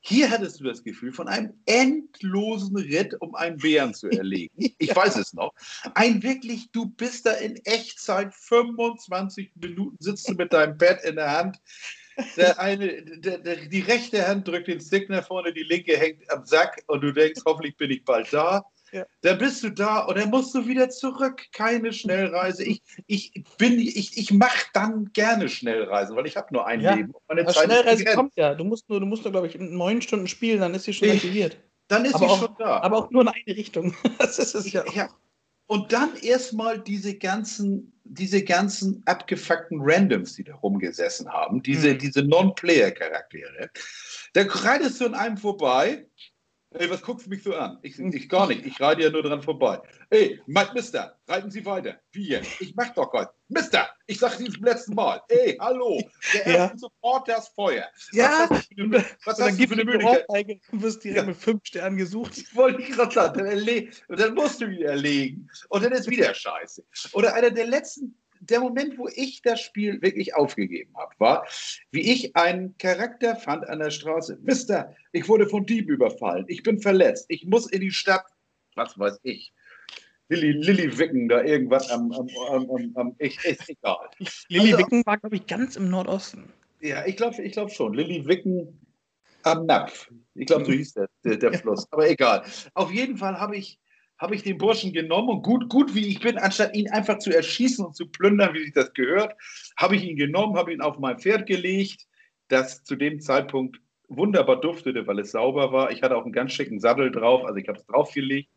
Speaker 3: Hier hattest du das Gefühl von einem endlosen Ritt, um einen Bären zu erlegen. Ich weiß es noch. Ein wirklich, du bist da in Echtzeit 25 Minuten, sitzt du mit deinem Bett in der Hand. Der eine, der, der, die rechte Hand drückt den Stick nach vorne, die linke hängt am Sack und du denkst, hoffentlich bin ich bald da. Ja. Dann bist du da und dann musst du wieder zurück. Keine Schnellreise. Ich, ich, ich, ich mache dann gerne Schnellreisen, weil ich habe nur ein ja. Leben.
Speaker 2: Meine Zeit Schnellreise kommt ja. Du musst nur, du musst nur, glaube ich, neun Stunden spielen, dann ist sie schon aktiviert.
Speaker 3: Dann ist
Speaker 2: aber
Speaker 3: sie
Speaker 2: auch,
Speaker 3: schon da.
Speaker 2: Aber auch nur in eine Richtung. Das ist es ja.
Speaker 3: ja. Und dann erstmal diese ganzen, diese ganzen abgefuckten Randoms, die da rumgesessen haben, diese, hm. diese Non-Player-Charaktere. Da reitest du an einem vorbei Ey, was guckst du mich so an? Ich, ich gar nicht. Ich reite ja nur dran vorbei. Ey, Mister, reiten Sie weiter. Wie jetzt? Ich mach doch was. Mister, ich sag Sie zum letzten Mal. Ey, hallo. Der ja. erste sofort das Feuer.
Speaker 2: Ja. Was hast du für eine, was hast du für eine Möglichkeit? Du wirst direkt ja. mit fünf Sternen gesucht.
Speaker 3: Ich wollte gerade sagen. Dann, und dann musst du ihn erlegen. Und dann ist wieder scheiße. Oder einer der letzten der Moment, wo ich das Spiel wirklich aufgegeben habe, war, wie ich einen Charakter fand an der Straße. Mister, ich wurde von Dieben überfallen. Ich bin verletzt. Ich muss in die Stadt. Was weiß ich. Lilly, Lilly Wicken da irgendwas am, am, am, am, am ich, ist egal.
Speaker 2: Lilly also, Wicken war, glaube ich, ganz im Nordosten.
Speaker 3: Ja, ich glaube ich glaub schon. Lilly Wicken am Napf. Ich glaube, so hieß der, der, der Fluss. Aber egal. Auf jeden Fall habe ich, hab ich den Burschen genommen und gut, gut wie ich bin, anstatt ihn einfach zu erschießen und zu plündern, wie sich das gehört, habe ich ihn genommen, habe ihn auf mein Pferd gelegt, das zu dem Zeitpunkt wunderbar duftete, weil es sauber war. Ich hatte auch einen ganz schicken Sattel drauf, also ich habe es draufgelegt.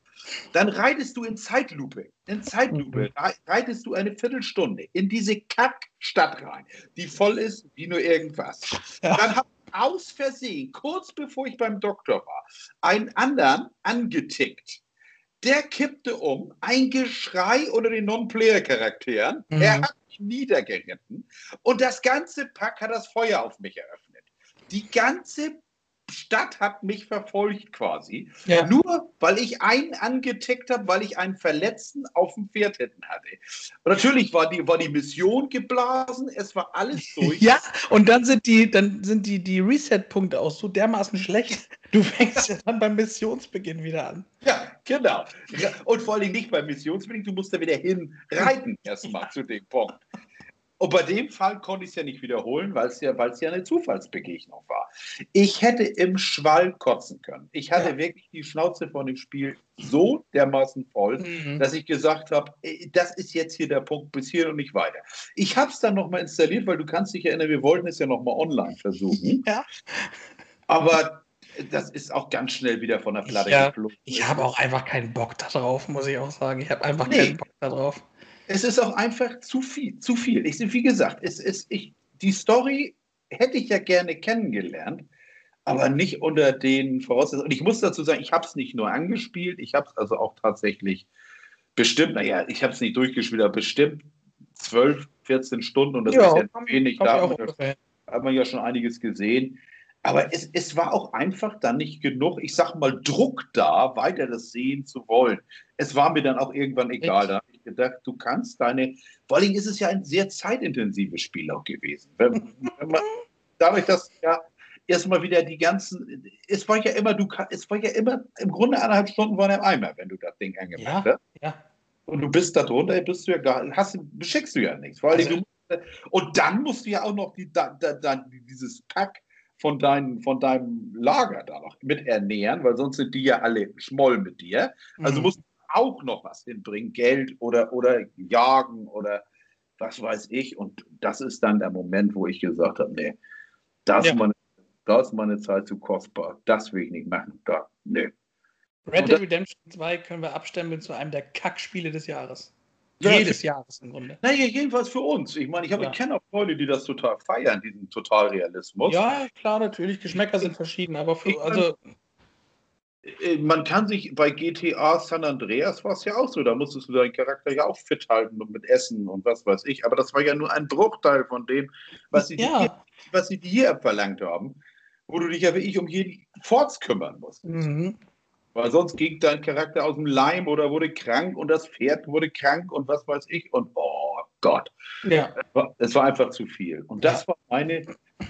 Speaker 3: Dann reitest du in Zeitlupe, in Zeitlupe, mhm. reitest du eine Viertelstunde in diese Kackstadt rein, die voll ist wie nur irgendwas. Ja. Dann habe ich aus Versehen, kurz bevor ich beim Doktor war, einen anderen angetickt. Der kippte um, ein Geschrei unter den Non-Player-Charakteren. Mhm. Er hat mich niedergeritten und das ganze Pack hat das Feuer auf mich eröffnet. Die ganze Stadt hat mich verfolgt quasi. Ja. Nur weil ich einen angetickt habe, weil ich einen Verletzten auf dem Pferd hinten hatte. Und natürlich war die, war die Mission geblasen, es war alles durch.
Speaker 2: ja, und dann sind die, dann sind die, die Reset-Punkte auch so dermaßen schlecht. Du fängst ja dann beim Missionsbeginn wieder an.
Speaker 3: Ja, genau. Und vor allem nicht beim Missionsbeginn, du musst da wieder hinreiten erstmal ja. zu dem Punkt. Und bei dem Fall konnte ich es ja nicht wiederholen, weil es ja, ja eine Zufallsbegegnung war. Ich hätte im Schwall kotzen können. Ich hatte ja. wirklich die Schnauze von dem Spiel so dermaßen voll, mhm. dass ich gesagt habe, das ist jetzt hier der Punkt, bis hier und nicht weiter. Ich habe es dann nochmal installiert, weil du kannst dich erinnern, wir wollten es ja nochmal online versuchen. Ja. Aber das ist auch ganz schnell wieder von der Platte
Speaker 2: ja, geflogen. Ich habe auch einfach keinen Bock darauf, muss ich auch sagen. Ich habe einfach nee. keinen Bock darauf
Speaker 3: es ist auch einfach zu viel. Zu viel. Ich, wie gesagt, es ist, ich, die Story hätte ich ja gerne kennengelernt, aber nicht unter den Voraussetzungen. Und ich muss dazu sagen, ich habe es nicht nur angespielt, ich habe es also auch tatsächlich bestimmt, naja, ich habe es nicht durchgespielt, aber bestimmt 12, 14 Stunden und das ja, ist ja wenig. Da hat man ja schon einiges gesehen. Aber es, es war auch einfach dann nicht genug, ich sag mal, Druck da, weiter das sehen zu wollen. Es war mir dann auch irgendwann egal. Da habe ich gedacht, du kannst deine, vor allem ist es ja ein sehr zeitintensives Spiel auch gewesen. Wenn, wenn man, dadurch, dass ja erstmal wieder die ganzen, es war ja immer, du es war ja immer, im Grunde eineinhalb Stunden waren im Eimer, wenn du das Ding angemacht ja, hast. Ja. Und du bist da drunter, bist du ja gar, hast, beschickst du ja nichts. Vor allem, also, du, und dann musst du ja auch noch die, da, da, dieses Pack von, dein, von deinem Lager da noch mit ernähren, weil sonst sind die ja alle schmoll mit dir. Also mhm. musst du auch noch was hinbringen, Geld oder, oder jagen oder was weiß ich. Und das ist dann der Moment, wo ich gesagt habe, nee, das, ja. meine, das ist meine Zeit zu kostbar. Das will ich nicht machen. Da, nee.
Speaker 2: Red Dead Redemption 2 können wir abstimmen zu einem der Kackspiele des Jahres. Ja, Jedes Jahres im Grunde.
Speaker 3: Naja, jedenfalls für uns. Ich meine, ich, ja. ich kenne auch Leute, die das total feiern, diesen Totalrealismus.
Speaker 2: Ja, klar, natürlich. Geschmäcker sind verschieden, aber für, also.
Speaker 3: Äh, man kann sich bei GTA San Andreas war es ja auch so, da musstest du deinen Charakter ja auch fit halten und mit Essen und was weiß ich. Aber das war ja nur ein Bruchteil von dem, was sie, ja. dir, was sie dir verlangt haben, wo du dich ja wirklich um jeden Forts kümmern musst. Mhm. Weil sonst ging dein Charakter aus dem Leim oder wurde krank und das Pferd wurde krank und was weiß ich. Und oh Gott. Ja. Es war, es war einfach zu viel. Und das war meine,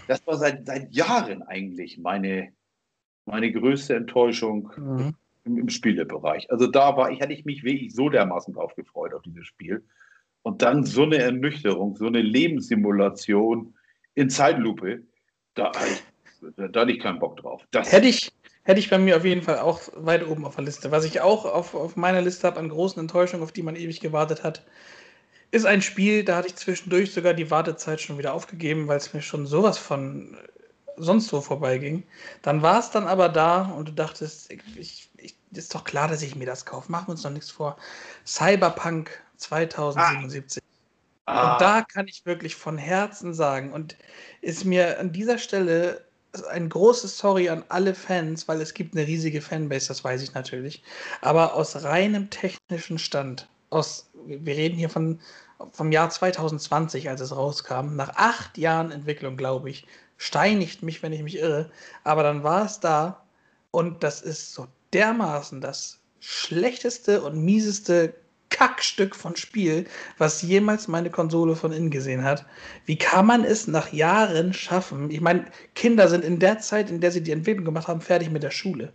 Speaker 3: das war seit, seit Jahren eigentlich meine, meine größte Enttäuschung mhm. im, im, Spielebereich. Also da war ich, hatte ich mich wirklich so dermaßen drauf gefreut auf dieses Spiel. Und dann so eine Ernüchterung, so eine Lebenssimulation in Zeitlupe, da, da, da hatte ich keinen Bock drauf.
Speaker 2: Das hätte ich, hätte ich bei mir auf jeden Fall auch weit oben auf der Liste. Was ich auch auf, auf meiner Liste habe an großen Enttäuschungen, auf die man ewig gewartet hat, ist ein Spiel, da hatte ich zwischendurch sogar die Wartezeit schon wieder aufgegeben, weil es mir schon sowas von sonst wo vorbeiging. Dann war es dann aber da und du dachtest, ich, ich, ich, ist doch klar, dass ich mir das kaufe. Machen wir uns noch nichts vor. Cyberpunk 2077. Ah. Und da kann ich wirklich von Herzen sagen und ist mir an dieser Stelle ein großes Sorry an alle Fans, weil es gibt eine riesige Fanbase, das weiß ich natürlich. Aber aus reinem technischen Stand, aus, wir reden hier von, vom Jahr 2020, als es rauskam, nach acht Jahren Entwicklung, glaube ich, steinigt mich, wenn ich mich irre, aber dann war es da und das ist so dermaßen das schlechteste und mieseste Kackstück von Spiel, was jemals meine Konsole von innen gesehen hat. Wie kann man es nach Jahren schaffen? Ich meine, Kinder sind in der Zeit, in der sie die Entwicklung gemacht haben, fertig mit der Schule.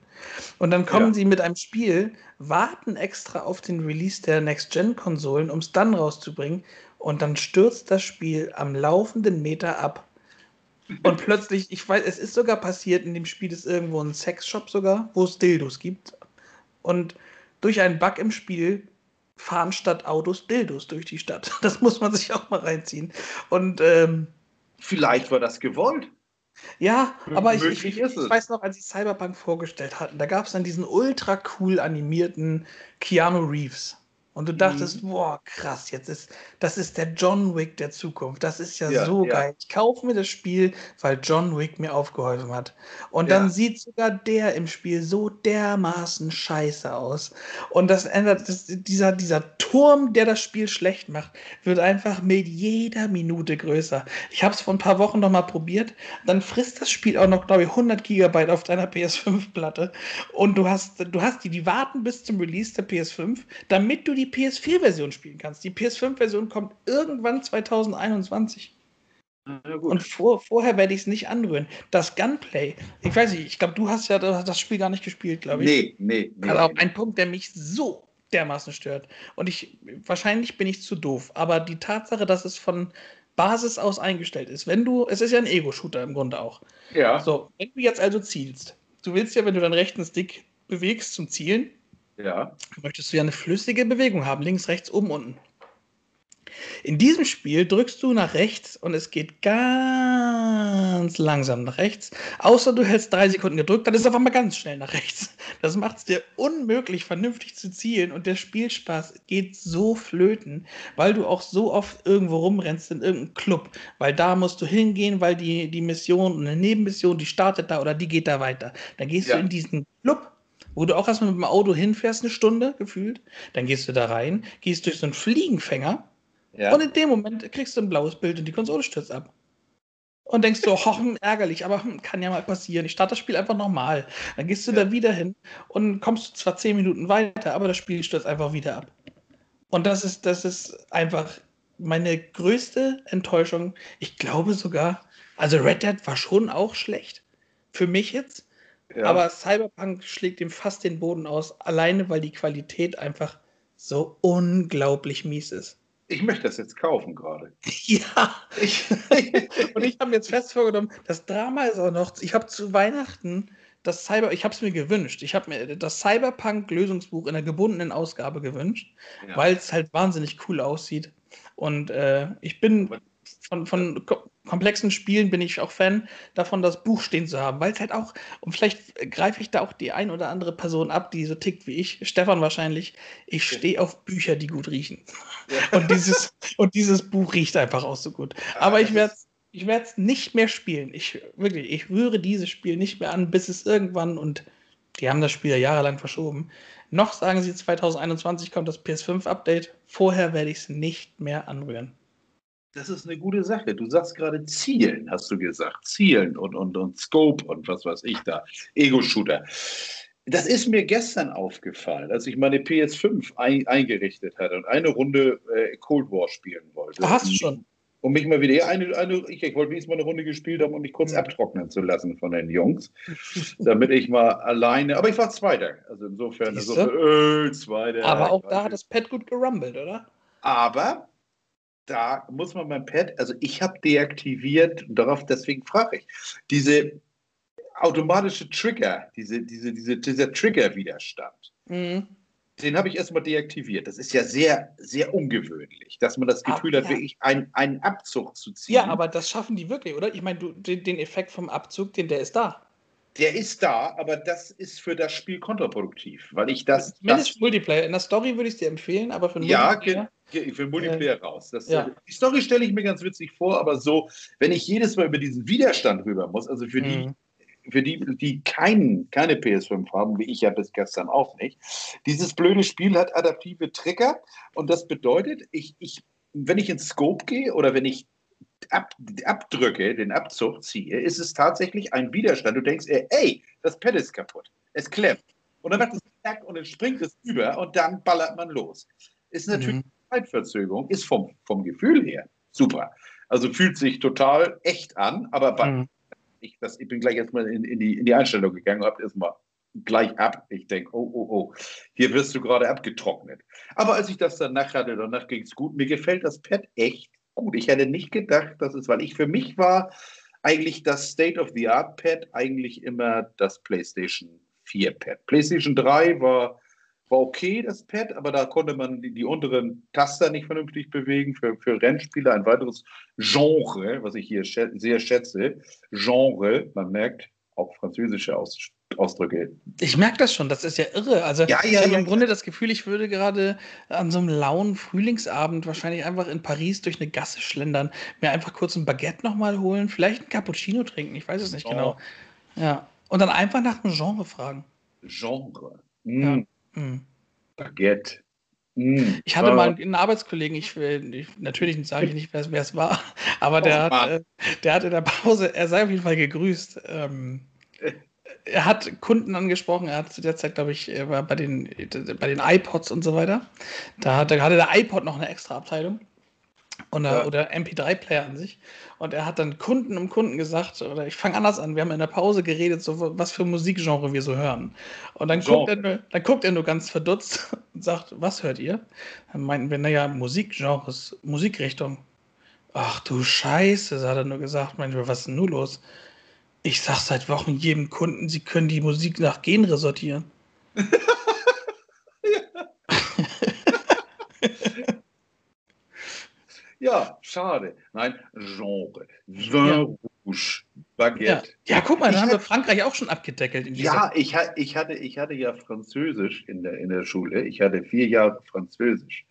Speaker 2: Und dann kommen ja. sie mit einem Spiel, warten extra auf den Release der Next-Gen-Konsolen, um es dann rauszubringen. Und dann stürzt das Spiel am laufenden Meter ab. Und plötzlich, ich weiß, es ist sogar passiert, in dem Spiel ist irgendwo ein Sexshop sogar, wo es Dildos gibt. Und durch einen Bug im Spiel fahren statt Autos Dildos durch die Stadt. Das muss man sich auch mal reinziehen. Und ähm,
Speaker 3: vielleicht war das gewollt.
Speaker 2: Ja, aber ich, ich, ich, ich, weiß noch, als sie Cyberpunk vorgestellt hatten, da gab es dann diesen ultra cool animierten Keanu Reeves. Und du dachtest, mhm. boah, krass, jetzt ist, das ist der John Wick der Zukunft. Das ist ja, ja so ja. geil. Ich kaufe mir das Spiel, weil John Wick mir aufgeholfen hat. Und ja. dann sieht sogar der im Spiel so dermaßen scheiße aus. Und das ändert, das, dieser, dieser Turm, der das Spiel schlecht macht, wird einfach mit jeder Minute größer. Ich habe es vor ein paar Wochen noch mal probiert. Dann frisst das Spiel auch noch, glaube ich, 100 Gigabyte auf deiner PS5-Platte. Und du hast, du hast die, die warten bis zum Release der PS5, damit du die die PS4-Version spielen kannst. Die PS5-Version kommt irgendwann 2021. Und vor, vorher werde ich es nicht anrühren. Das Gunplay, ich weiß nicht, ich glaube, du hast ja das Spiel gar nicht gespielt, glaube ich.
Speaker 3: Nee, nee, nee.
Speaker 2: Also auch ein Punkt, der mich so dermaßen stört. Und ich, wahrscheinlich bin ich zu doof, aber die Tatsache, dass es von Basis aus eingestellt ist, wenn du, es ist ja ein Ego-Shooter im Grunde auch.
Speaker 3: Ja.
Speaker 2: So, wenn du jetzt also zielst, du willst ja, wenn du deinen rechten Stick bewegst zum Zielen,
Speaker 3: ja.
Speaker 2: möchtest du ja eine flüssige Bewegung haben, links, rechts, oben, unten. In diesem Spiel drückst du nach rechts und es geht ganz langsam nach rechts. Außer du hältst drei Sekunden gedrückt, dann ist es auf einmal ganz schnell nach rechts. Das macht es dir unmöglich, vernünftig zu zielen und der Spielspaß geht so flöten, weil du auch so oft irgendwo rumrennst in irgendeinem Club. Weil da musst du hingehen, weil die, die Mission, eine Nebenmission, die startet da oder die geht da weiter. Dann gehst ja. du in diesen Club wo du auch erstmal mit dem Auto hinfährst, eine Stunde gefühlt. Dann gehst du da rein, gehst durch so einen Fliegenfänger ja. und in dem Moment kriegst du ein blaues Bild und die Konsole stürzt ab. Und denkst du, hoch, hm, ärgerlich, aber hm, kann ja mal passieren. Ich starte das Spiel einfach nochmal. Dann gehst du ja. da wieder hin und kommst du zwar zehn Minuten weiter, aber das Spiel stürzt einfach wieder ab. Und das ist, das ist einfach meine größte Enttäuschung. Ich glaube sogar, also Red Dead war schon auch schlecht. Für mich jetzt. Ja. Aber Cyberpunk schlägt ihm fast den Boden aus, alleine weil die Qualität einfach so unglaublich mies ist.
Speaker 3: Ich möchte das jetzt kaufen gerade.
Speaker 2: Ja. Ich, und ich habe mir jetzt fest vorgenommen, das Drama ist auch noch, ich habe zu Weihnachten das Cyber, ich habe es mir gewünscht. Ich habe mir das Cyberpunk-Lösungsbuch in der gebundenen Ausgabe gewünscht, ja. weil es halt wahnsinnig cool aussieht. Und äh, ich bin von, von komplexen Spielen bin ich auch Fan davon, das Buch stehen zu haben, weil es halt auch, und vielleicht greife ich da auch die ein oder andere Person ab, die so tickt wie ich, Stefan wahrscheinlich, ich stehe auf Bücher, die gut riechen. Ja. Und, dieses, und dieses Buch riecht einfach auch so gut. Aber ich werde ich werde es nicht mehr spielen. Ich wirklich, ich rühre dieses Spiel nicht mehr an, bis es irgendwann und die haben das Spiel ja jahrelang verschoben. Noch sagen sie 2021 kommt das PS5-Update. Vorher werde ich es nicht mehr anrühren.
Speaker 3: Das ist eine gute Sache. Du sagst gerade Zielen, hast du gesagt. Zielen und, und, und Scope und was weiß ich da. Ego-Shooter. Das ist mir gestern aufgefallen, als ich meine PS5 ein, eingerichtet hatte und eine Runde äh, Cold War spielen wollte.
Speaker 2: Ach, hast du schon?
Speaker 3: Und mich mal wieder, eine, eine, ich, ich wollte wenigstens mal eine Runde gespielt haben, um mich kurz abtrocknen zu lassen von den Jungs, damit ich mal alleine, aber ich war Zweiter, also insofern, insofern
Speaker 2: äh, Zweiter. Aber auch da hat das Pad gut gerumbelt, oder?
Speaker 3: Aber da muss man beim Pad, also ich habe deaktiviert, darauf deswegen frage ich, diese automatische Trigger, diese, diese, diese, dieser Trigger-Widerstand, mhm. den habe ich erstmal deaktiviert. Das ist ja sehr, sehr ungewöhnlich, dass man das Gefühl Ach, hat, ja. wirklich einen, einen Abzug zu ziehen.
Speaker 2: Ja, aber das schaffen die wirklich, oder? Ich meine, den, den Effekt vom Abzug, den der ist da.
Speaker 3: Der ist da, aber das ist für das Spiel kontraproduktiv, weil ich das.
Speaker 2: Zumindest das, Multiplayer. In der Story würde ich es dir empfehlen, aber für
Speaker 3: den ja, Multiplayer. Ja, für Multiplayer äh, raus. Das, ja. Die Story stelle ich mir ganz witzig vor, aber so, wenn ich jedes Mal über diesen Widerstand rüber muss, also für mhm. die, für die, die kein, keine PS5 haben, wie ich ja bis gestern auch nicht, dieses blöde Spiel hat adaptive Trigger und das bedeutet, ich, ich, wenn ich ins Scope gehe oder wenn ich ab, abdrücke, den Abzug ziehe, ist es tatsächlich ein Widerstand. Du denkst, ey, das Pad ist kaputt. Es klemmt. Und dann macht es Knack und dann springt es über und dann ballert man los. Ist natürlich mhm. Zeitverzögerung, ist vom, vom Gefühl her super. Also fühlt sich total echt an, aber mhm. ich, das, ich bin gleich erstmal in, in, die, in die Einstellung gegangen und habe erstmal gleich ab. Ich denke, oh, oh, oh, hier wirst du gerade abgetrocknet. Aber als ich das danach hatte, danach ging es gut. Mir gefällt das Pad echt gut. Ich hätte nicht gedacht, dass es, weil ich für mich war, eigentlich das State-of-the-Art-Pad eigentlich immer das PlayStation 4-Pad. PlayStation 3 war, war okay, das Pad, aber da konnte man die, die unteren Taster nicht vernünftig bewegen. Für, für Rennspieler ein weiteres Genre, was ich hier schä sehr schätze. Genre, man merkt, auch französische Aus Ausdrücke.
Speaker 2: Ich merke das schon, das ist ja irre. Also
Speaker 3: ja, ja,
Speaker 2: ich habe
Speaker 3: ja,
Speaker 2: im Grunde das Gefühl, ich würde gerade an so einem lauen Frühlingsabend wahrscheinlich einfach in Paris durch eine Gasse schlendern, mir einfach kurz ein Baguette nochmal holen, vielleicht ein Cappuccino trinken, ich weiß es nicht oh. genau. Ja. Und dann einfach nach einem Genre fragen.
Speaker 3: Genre. Mm. Mm. Baguette.
Speaker 2: Mm. Ich hatte mal einen Arbeitskollegen, ich, ich natürlich sage ich nicht, wer es war, aber der, oh, hat, äh, der hat in der Pause, er sei auf jeden Fall gegrüßt. Ähm, er hat Kunden angesprochen, er hat zu der Zeit, glaube ich, war bei den, bei den iPods und so weiter. Da hatte, hatte der iPod noch eine extra Abteilung. Oder, ja. oder MP3-Player an sich. Und er hat dann Kunden um Kunden gesagt, oder ich fange anders an, wir haben in der Pause geredet, so was für Musikgenre wir so hören. Und dann, guckt er, nur, dann guckt er nur ganz verdutzt und sagt, was hört ihr? Dann meinten wir, naja, Musikgenres, Musikrichtung. Ach du Scheiße, hat er nur gesagt. Manchmal, was ist denn nun los? Ich sag seit Wochen jedem Kunden, sie können die Musik nach Genre sortieren.
Speaker 3: ja. schade. Nein, Genre. Vin ja. Rouge, Baguette.
Speaker 2: Ja. ja, guck mal, da haben wir Frankreich auch schon abgedeckelt.
Speaker 3: ja, ich, ich, hatte, ich hatte ja Französisch in der, in der Schule. Ich hatte vier Jahre Französisch.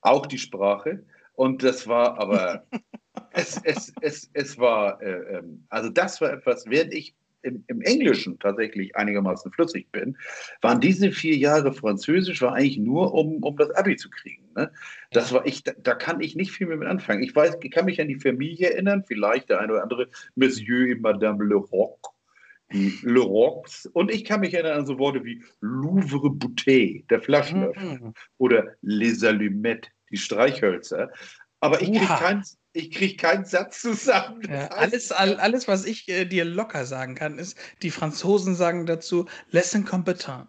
Speaker 3: Auch die Sprache. Und das war aber es, es, es, es war, äh, ähm, also das war etwas, während ich im, im, Englischen tatsächlich einigermaßen flüssig bin, waren diese vier Jahre Französisch war eigentlich nur, um, um das Abi zu kriegen. Ne? Das war ich, da, da, kann ich nicht viel mehr mit anfangen. Ich weiß, ich kann mich an die Familie erinnern, vielleicht der eine oder andere Monsieur et Madame Le Roc, die Le Rocs. Und ich kann mich erinnern an so Worte wie Louvre Bouteille, der Flaschenöffner, mhm. oder Les Allumettes, die Streichhölzer. Aber ich kriege keins ich kriege keinen Satz zusammen.
Speaker 2: Ja, alles, alles, was ich äh, dir locker sagen kann, ist, die Franzosen sagen dazu, les incompetent.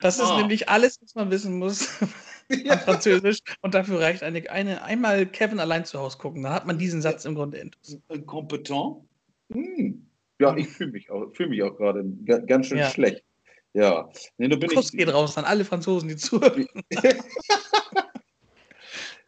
Speaker 2: Das ist oh. nämlich alles, was man wissen muss ja. Französisch. Und dafür reicht eine, eine, einmal Kevin allein zu Hause gucken. Dann hat man diesen Satz im Grunde
Speaker 3: intus. Kompetent? Hm. Ja, ich fühle mich auch, fühl mich auch gerade ganz schön ja. schlecht. Ja.
Speaker 2: Nee, Kuss ich, geht raus an alle Franzosen, die zuhören.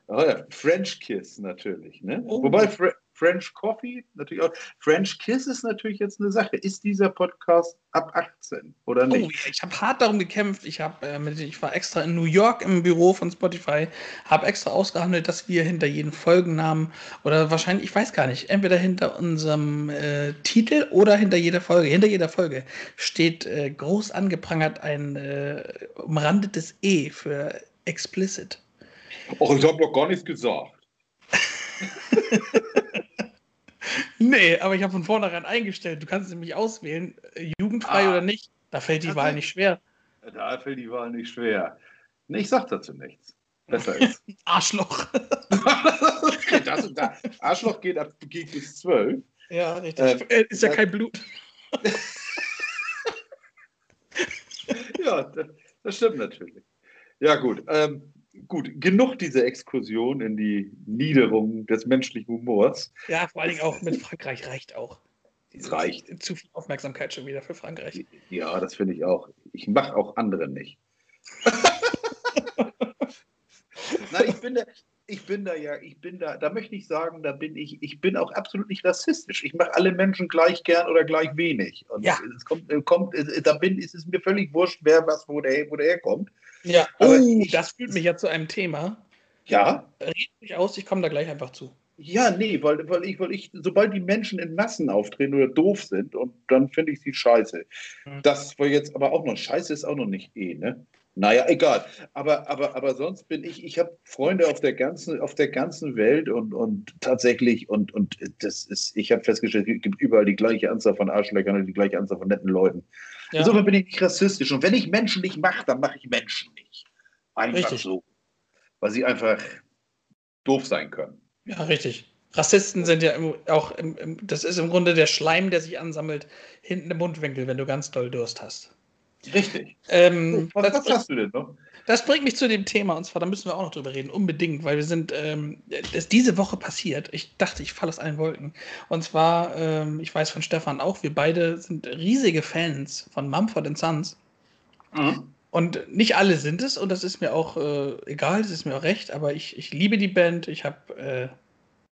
Speaker 3: Oh ja, French Kiss natürlich. Ne? Oh. Wobei Fre French Coffee natürlich auch. French Kiss ist natürlich jetzt eine Sache. Ist dieser Podcast ab 18 oder oh, nicht?
Speaker 2: Oh, ich habe hart darum gekämpft. Ich, hab, äh, ich war extra in New York im Büro von Spotify, habe extra ausgehandelt, dass wir hinter jedem Folgennamen oder wahrscheinlich, ich weiß gar nicht, entweder hinter unserem äh, Titel oder hinter jeder Folge, hinter jeder Folge steht äh, groß angeprangert ein äh, umrandetes E für explicit.
Speaker 3: Ach, ich habe doch gar nichts gesagt.
Speaker 2: nee, aber ich habe von vornherein eingestellt. Du kannst nämlich auswählen, äh, jugendfrei ah, oder nicht. Da fällt die Wahl nicht schwer.
Speaker 3: Da fällt die Wahl nicht schwer. Nee, ich sag dazu nichts. Besser ist.
Speaker 2: Arschloch.
Speaker 3: das, das, Arschloch geht, ab, geht bis 12.
Speaker 2: Ja, richtig. Ähm, äh, ist ja kein Blut.
Speaker 3: ja, das, das, stimmt natürlich. Ja, gut. Ähm, gut, genug dieser Exkursion in die Niederung des menschlichen Humors.
Speaker 2: Ja, vor allen Dingen auch mit Frankreich reicht auch.
Speaker 3: Es reicht.
Speaker 2: Zu viel Aufmerksamkeit schon wieder für Frankreich.
Speaker 3: Ja, das finde ich auch. Ich mache auch andere nicht. Nein, ich bin da, ich bin da ja, ich bin da, da möchte ich sagen, da bin ich, ich bin auch absolut nicht rassistisch. Ich mache alle Menschen gleich gern oder gleich wenig. Und
Speaker 2: ja.
Speaker 3: es kommt, kommt, da bin, ist es mir völlig wurscht, wer was, wo der, wo der herkommt.
Speaker 2: Ja, aber oh, ich, das führt mich ja zu einem Thema.
Speaker 3: Ja.
Speaker 2: Red mich aus, ich komme da gleich einfach zu.
Speaker 3: Ja, nee, weil, weil, ich, weil ich, sobald die Menschen in Massen auftreten oder doof sind, und dann finde ich sie scheiße. Mhm. Das war jetzt aber auch noch, scheiße ist auch noch nicht eh, ne? Naja, egal. Aber, aber, aber sonst bin ich, ich habe Freunde auf der ganzen, auf der ganzen Welt und, und tatsächlich, und, und das ist, ich habe festgestellt, es gibt überall die gleiche Anzahl von Arschlöchern und die gleiche Anzahl von netten Leuten. Ja. Insofern bin ich nicht rassistisch. Und wenn ich Menschen nicht mache, dann mache ich Menschen nicht. Einfach richtig. so. Weil sie einfach doof sein können.
Speaker 2: Ja, richtig. Rassisten sind ja auch, im, im, das ist im Grunde der Schleim, der sich ansammelt hinten im Mundwinkel, wenn du ganz doll Durst hast.
Speaker 3: Richtig.
Speaker 2: Ähm,
Speaker 3: was, was hast du denn noch?
Speaker 2: Das bringt mich zu dem Thema, und zwar, da müssen wir auch noch drüber reden, unbedingt, weil wir sind, ähm, das ist diese Woche passiert. Ich dachte, ich falle aus allen Wolken. Und zwar, ähm, ich weiß von Stefan auch, wir beide sind riesige Fans von Mumford Sons. Mhm. Und nicht alle sind es, und das ist mir auch äh, egal, das ist mir auch recht, aber ich, ich liebe die Band, ich habe äh,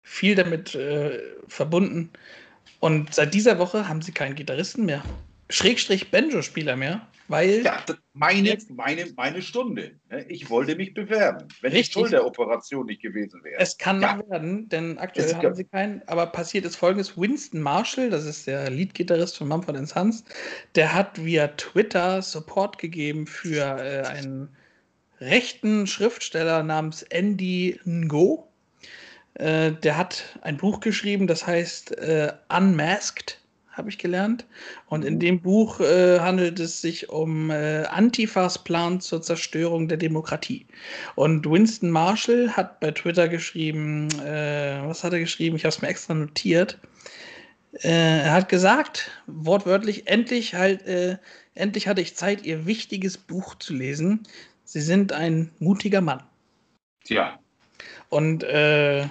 Speaker 2: viel damit äh, verbunden. Und seit dieser Woche haben sie keinen Gitarristen mehr, Schrägstrich Banjo-Spieler mehr, weil.
Speaker 3: Ja, meine, meine, meine Stunde. Ne? Ich wollte mich bewerben, wenn Richtig. die Schulteroperation nicht gewesen wäre.
Speaker 2: Es kann ja. noch werden, denn aktuell es haben sie keinen. Aber passiert ist folgendes: Winston Marshall, das ist der Leadgitarrist von Mumford Sons, der hat via Twitter Support gegeben für äh, einen rechten Schriftsteller namens Andy Ngo. Äh, der hat ein Buch geschrieben, das heißt äh, Unmasked habe ich gelernt. Und in mhm. dem Buch äh, handelt es sich um äh, Antifas Plan zur Zerstörung der Demokratie. Und Winston Marshall hat bei Twitter geschrieben, äh, was hat er geschrieben? Ich habe es mir extra notiert. Äh, er hat gesagt, wortwörtlich, endlich halt, äh, endlich hatte ich Zeit, ihr wichtiges Buch zu lesen. Sie sind ein mutiger Mann.
Speaker 3: Ja.
Speaker 2: Und äh,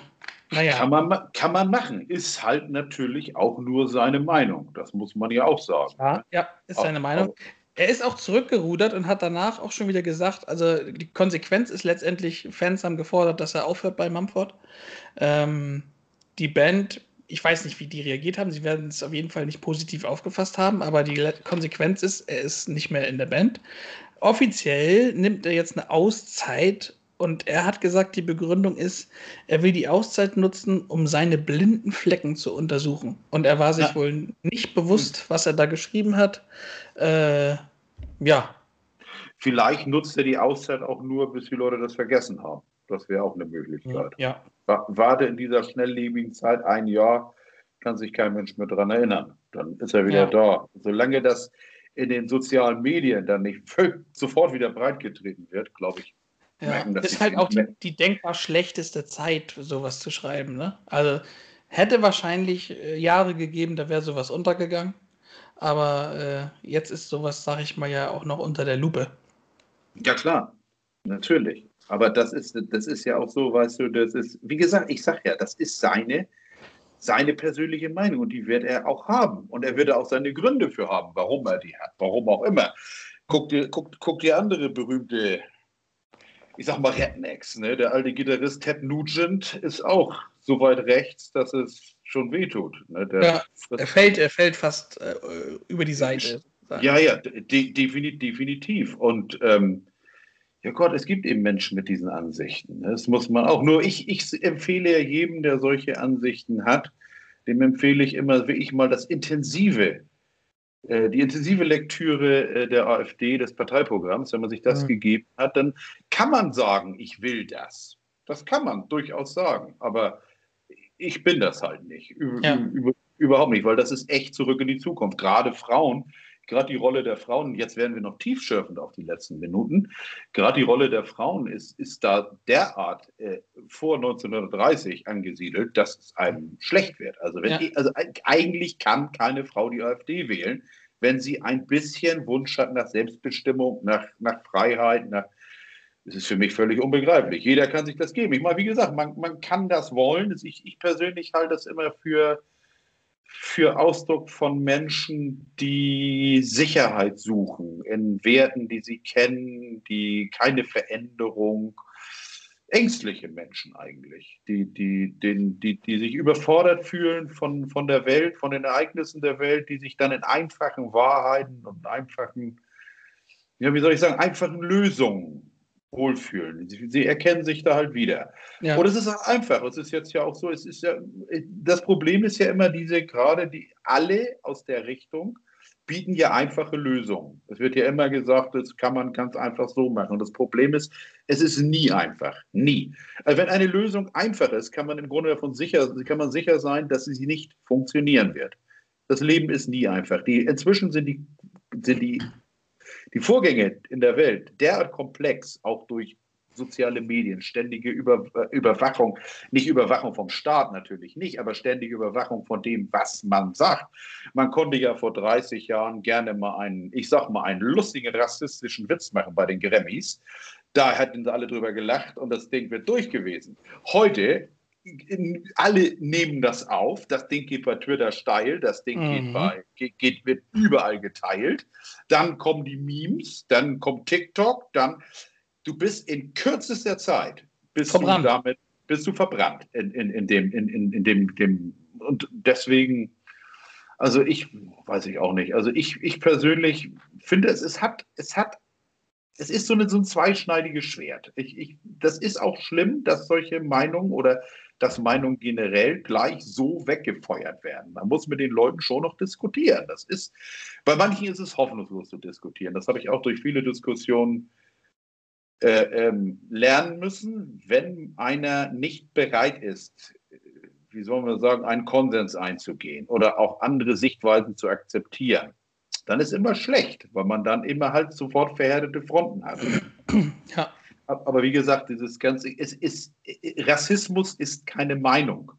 Speaker 3: naja. Kann man, kann man machen. Ist halt natürlich auch nur seine Meinung. Das muss man ja auch sagen.
Speaker 2: Ja, ja ist seine auch, Meinung. Er ist auch zurückgerudert und hat danach auch schon wieder gesagt, also die Konsequenz ist letztendlich, Fans haben gefordert, dass er aufhört bei Mumford. Ähm, die Band, ich weiß nicht, wie die reagiert haben, sie werden es auf jeden Fall nicht positiv aufgefasst haben, aber die Konsequenz ist, er ist nicht mehr in der Band. Offiziell nimmt er jetzt eine Auszeit und er hat gesagt, die Begründung ist, er will die Auszeit nutzen, um seine blinden Flecken zu untersuchen. Und er war sich ja. wohl nicht bewusst, was er da geschrieben hat. Äh, ja.
Speaker 3: Vielleicht nutzt er die Auszeit auch nur, bis die Leute das vergessen haben. Das wäre auch eine Möglichkeit.
Speaker 2: Ja.
Speaker 3: Warte in dieser schnelllebigen Zeit ein Jahr, kann sich kein Mensch mehr daran erinnern. Dann ist er wieder ja. da. Solange das in den sozialen Medien dann nicht sofort wieder breitgetreten wird, glaube ich,
Speaker 2: ja, merken, das ist halt auch die, die, denkbar schlechteste Zeit, sowas zu schreiben. Ne? Also hätte wahrscheinlich äh, Jahre gegeben, da wäre sowas untergegangen. Aber äh, jetzt ist sowas, sage ich mal, ja auch noch unter der Lupe.
Speaker 3: Ja, klar, natürlich. Aber das ist, das ist ja auch so, weißt du, das ist, wie gesagt, ich sage ja, das ist seine, seine persönliche Meinung und die wird er auch haben. Und er wird auch seine Gründe für haben, warum er die hat, warum auch immer. Guck dir, guck, guck dir andere berühmte ich sag mal Rednecks. Ne? Der alte Gitarrist Ted Nugent ist auch so weit rechts, dass es schon wehtut. Ne?
Speaker 2: Der ja, er fällt, er fällt fast äh, über die Seite.
Speaker 3: Ja, ja, de definitiv. Und ähm, ja Gott, es gibt eben Menschen mit diesen Ansichten. Ne? Das muss man auch. Nur ich, ich empfehle ja jedem, der solche Ansichten hat, dem empfehle ich immer wirklich mal das intensive die intensive Lektüre äh, der AfD, des Parteiprogramms, wenn man sich das mhm. gegeben hat, dann kann man sagen, ich will das. Das kann man durchaus sagen. Aber ich bin das halt nicht. Über, ja. über, überhaupt nicht, weil das ist echt zurück in die Zukunft. Gerade Frauen, gerade die Rolle der Frauen, jetzt werden wir noch tiefschürfend auf die letzten Minuten, gerade die Rolle der Frauen ist, ist da derart äh, vor 1930 angesiedelt, dass es einem schlecht wird. Also, wenn ja. die, also eigentlich kann keine Frau die AfD wählen, wenn sie ein bisschen Wunsch hat nach Selbstbestimmung, nach, nach Freiheit, nach das ist für mich völlig unbegreiflich. Jeder kann sich das geben. Ich meine, wie gesagt, man, man kann das wollen. Ich, ich persönlich halte das immer für, für Ausdruck von Menschen, die Sicherheit suchen in Werten, die sie kennen, die keine Veränderung, ängstliche Menschen eigentlich, die, die, die, die, die sich überfordert fühlen von, von der Welt, von den Ereignissen der Welt, die sich dann in einfachen Wahrheiten und einfachen, ja, wie soll ich sagen, einfachen Lösungen wohlfühlen. Sie, sie, erkennen sich da halt wieder. Ja. Und es ist auch einfach. Es ist jetzt ja auch so, es ist ja, das Problem ist ja immer diese, gerade die alle aus der Richtung bieten ja einfache Lösungen. Es wird ja immer gesagt, das kann man ganz einfach so machen. Und das Problem ist, es ist nie einfach. Nie. Also wenn eine Lösung einfach ist, kann man im Grunde davon sicher, kann man sicher sein, dass sie nicht funktionieren wird. Das Leben ist nie einfach. Die, inzwischen sind die, sind die die Vorgänge in der Welt derart komplex, auch durch soziale Medien, ständige Über, äh, Überwachung, nicht Überwachung vom Staat natürlich nicht, aber ständige Überwachung von dem, was man sagt. Man konnte ja vor 30 Jahren gerne mal einen, ich sag mal, einen lustigen rassistischen Witz machen bei den Grammys. Da hätten sie alle drüber gelacht und das Ding wird durch gewesen. Heute alle nehmen das auf. Das Ding geht bei Twitter steil, das Ding mhm. geht bei, geht, geht, wird überall geteilt. Dann kommen die Memes, dann kommt TikTok, dann du bist in kürzester Zeit bist verbrannt. du damit bist du verbrannt in, in, in dem in, in, in dem, dem und deswegen also ich weiß ich auch nicht. Also ich, ich persönlich finde es es hat es hat es ist so, eine, so ein zweischneidiges Schwert. Ich, ich, das ist auch schlimm, dass solche Meinungen oder dass Meinungen generell gleich so weggefeuert werden. Man muss mit den Leuten schon noch diskutieren. Das ist, bei manchen ist es hoffnungslos zu diskutieren. Das habe ich auch durch viele Diskussionen äh, ähm, lernen müssen. Wenn einer nicht bereit ist, wie soll man sagen, einen Konsens einzugehen oder auch andere Sichtweisen zu akzeptieren, dann ist immer schlecht, weil man dann immer halt sofort verhärtete Fronten hat. Ja. Aber wie gesagt, dieses ganze, es ist, Rassismus ist keine Meinung.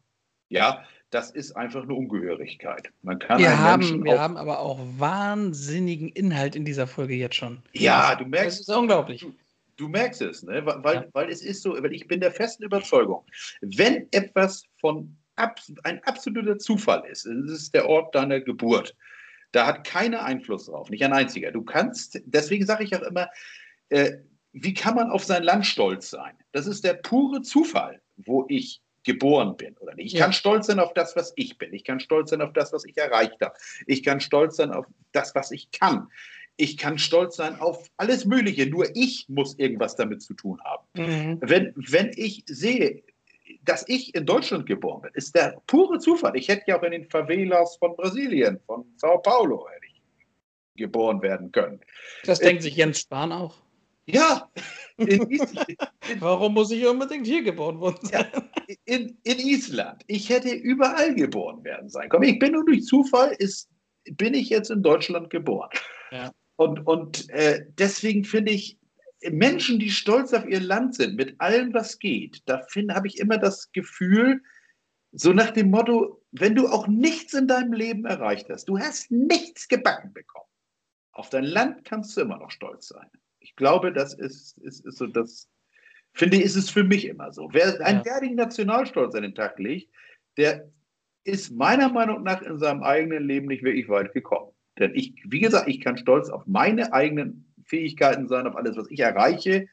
Speaker 3: Ja, das ist einfach eine Ungehörigkeit.
Speaker 2: Man kann wir haben, wir haben aber auch wahnsinnigen Inhalt in dieser Folge jetzt schon.
Speaker 3: Ja, du merkst.
Speaker 2: Das ist unglaublich.
Speaker 3: Du, du merkst es, ne? weil, ja. weil es ist so, weil ich bin der festen Überzeugung, wenn etwas von ein absoluter Zufall ist, es ist der Ort deiner Geburt, da hat keiner Einfluss drauf, nicht ein einziger. Du kannst, deswegen sage ich auch immer, äh, wie kann man auf sein Land stolz sein? Das ist der pure Zufall, wo ich geboren bin oder nicht. Ich ja. kann stolz sein auf das, was ich bin. Ich kann stolz sein auf das, was ich erreicht habe. Ich kann stolz sein auf das, was ich kann. Ich kann stolz sein auf alles Mögliche. Nur ich muss irgendwas damit zu tun haben. Mhm. Wenn, wenn ich sehe, dass ich in Deutschland geboren bin, ist der pure Zufall. Ich hätte ja auch in den Favelas von Brasilien, von Sao Paulo, geboren werden können.
Speaker 2: Das denkt sich Jens Spahn auch.
Speaker 3: Ja.
Speaker 2: In Island. Warum muss ich unbedingt hier geboren worden sein? Ja,
Speaker 3: in, in, Island. Ich hätte überall geboren werden sein. Komm, ich bin nur durch Zufall, ist, bin ich jetzt in Deutschland geboren. Ja. Und, und äh, deswegen finde ich, Menschen, die stolz auf ihr Land sind, mit allem, was geht, da habe ich immer das Gefühl, so nach dem Motto, wenn du auch nichts in deinem Leben erreicht hast, du hast nichts gebacken bekommen, auf dein Land kannst du immer noch stolz sein. Ich glaube, das ist, ist, ist so das, finde ich, ist es für mich immer so. Wer einen ja. derartigen Nationalstolz an den Tag legt, der ist meiner Meinung nach in seinem eigenen Leben nicht wirklich weit gekommen. Denn ich, wie gesagt, ich kann stolz auf meine eigenen Fähigkeiten sein, auf alles, was ich erreiche,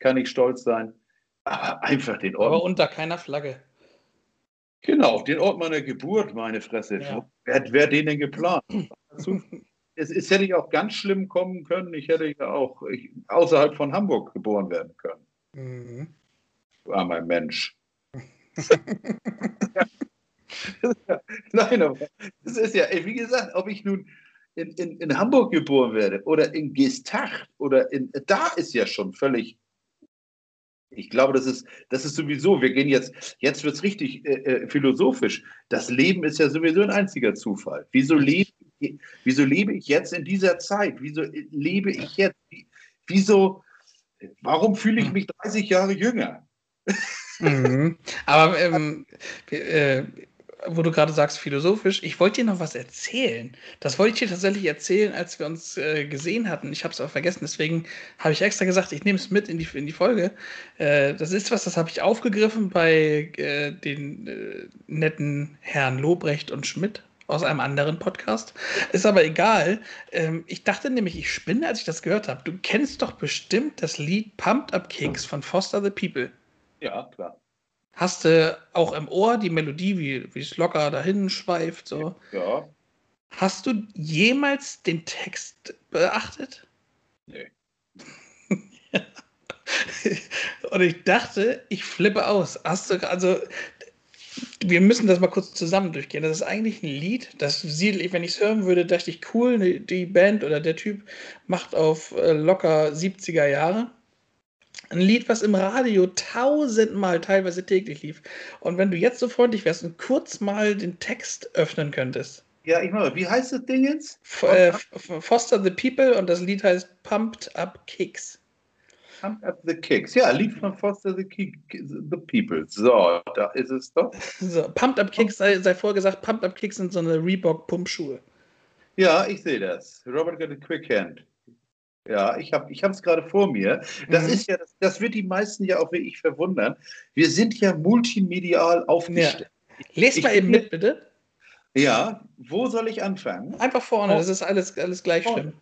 Speaker 3: kann ich stolz sein. Aber einfach den Ort.
Speaker 2: Aber unter keiner Flagge.
Speaker 3: Genau, den Ort meiner Geburt, meine Fresse. Ja. Wer, wer den denn geplant? es, es, hätte ich auch ganz schlimm kommen können. Ich hätte ja auch ich, außerhalb von Hamburg geboren werden können. Mhm. War mein Mensch. Nein, aber das ist ja, wie gesagt, ob ich nun in, in, in Hamburg geboren werde oder in Gestacht oder in, da ist ja schon völlig ich glaube, das ist, das ist sowieso, wir gehen jetzt, jetzt wird es richtig äh, äh, philosophisch. Das Leben ist ja sowieso ein einziger Zufall. Wieso lebe, wieso lebe ich jetzt in dieser Zeit? Wieso lebe ich jetzt? Wieso, warum fühle ich hm. mich 30 Jahre jünger?
Speaker 2: Mhm. Aber ähm, äh, wo du gerade sagst, philosophisch, ich wollte dir noch was erzählen. Das wollte ich dir tatsächlich erzählen, als wir uns äh, gesehen hatten. Ich habe es aber vergessen, deswegen habe ich extra gesagt, ich nehme es mit in die, in die Folge. Äh, das ist was, das habe ich aufgegriffen bei äh, den äh, netten Herrn Lobrecht und Schmidt aus einem anderen Podcast. Ist aber egal. Ähm, ich dachte nämlich, ich spinne, als ich das gehört habe. Du kennst doch bestimmt das Lied Pumped Up Kicks von Foster the People.
Speaker 3: Ja, klar.
Speaker 2: Hast du auch im Ohr die Melodie, wie, es locker dahin schweift? So?
Speaker 3: Ja.
Speaker 2: Hast du jemals den Text beachtet?
Speaker 3: Nee.
Speaker 2: Und ich dachte, ich flippe aus. Hast du, also, wir müssen das mal kurz zusammen durchgehen. Das ist eigentlich ein Lied, das wenn ich es hören würde, dachte ich, cool, die Band oder der Typ macht auf äh, locker 70er Jahre. Ein Lied, was im Radio tausendmal teilweise täglich lief. Und wenn du jetzt so freundlich wärst und kurz mal den Text öffnen könntest.
Speaker 3: Ja, ich meine, wie heißt das Ding jetzt?
Speaker 2: F äh, Foster the People und das Lied heißt Pumped Up Kicks.
Speaker 3: Pump Up the Kicks. Ja, Lied von Foster the, Kick, the People. So, da ist es doch.
Speaker 2: So, Pumped Up Kicks, sei, sei vorgesagt, Pumped Up Kicks sind so eine Reebok-Pumpschuhe.
Speaker 3: Ja, ich sehe das. Robert got a quick hand. Ja, ich habe es gerade vor mir. Das mhm. ist ja, das, das, wird die meisten ja auch wirklich verwundern. Wir sind ja multimedial aufgestellt.
Speaker 2: Ja. Lest mal eben mit, bitte.
Speaker 3: Ja, wo soll ich anfangen?
Speaker 2: Einfach vorne, oh. das ist alles, alles gleich oh. schlimm.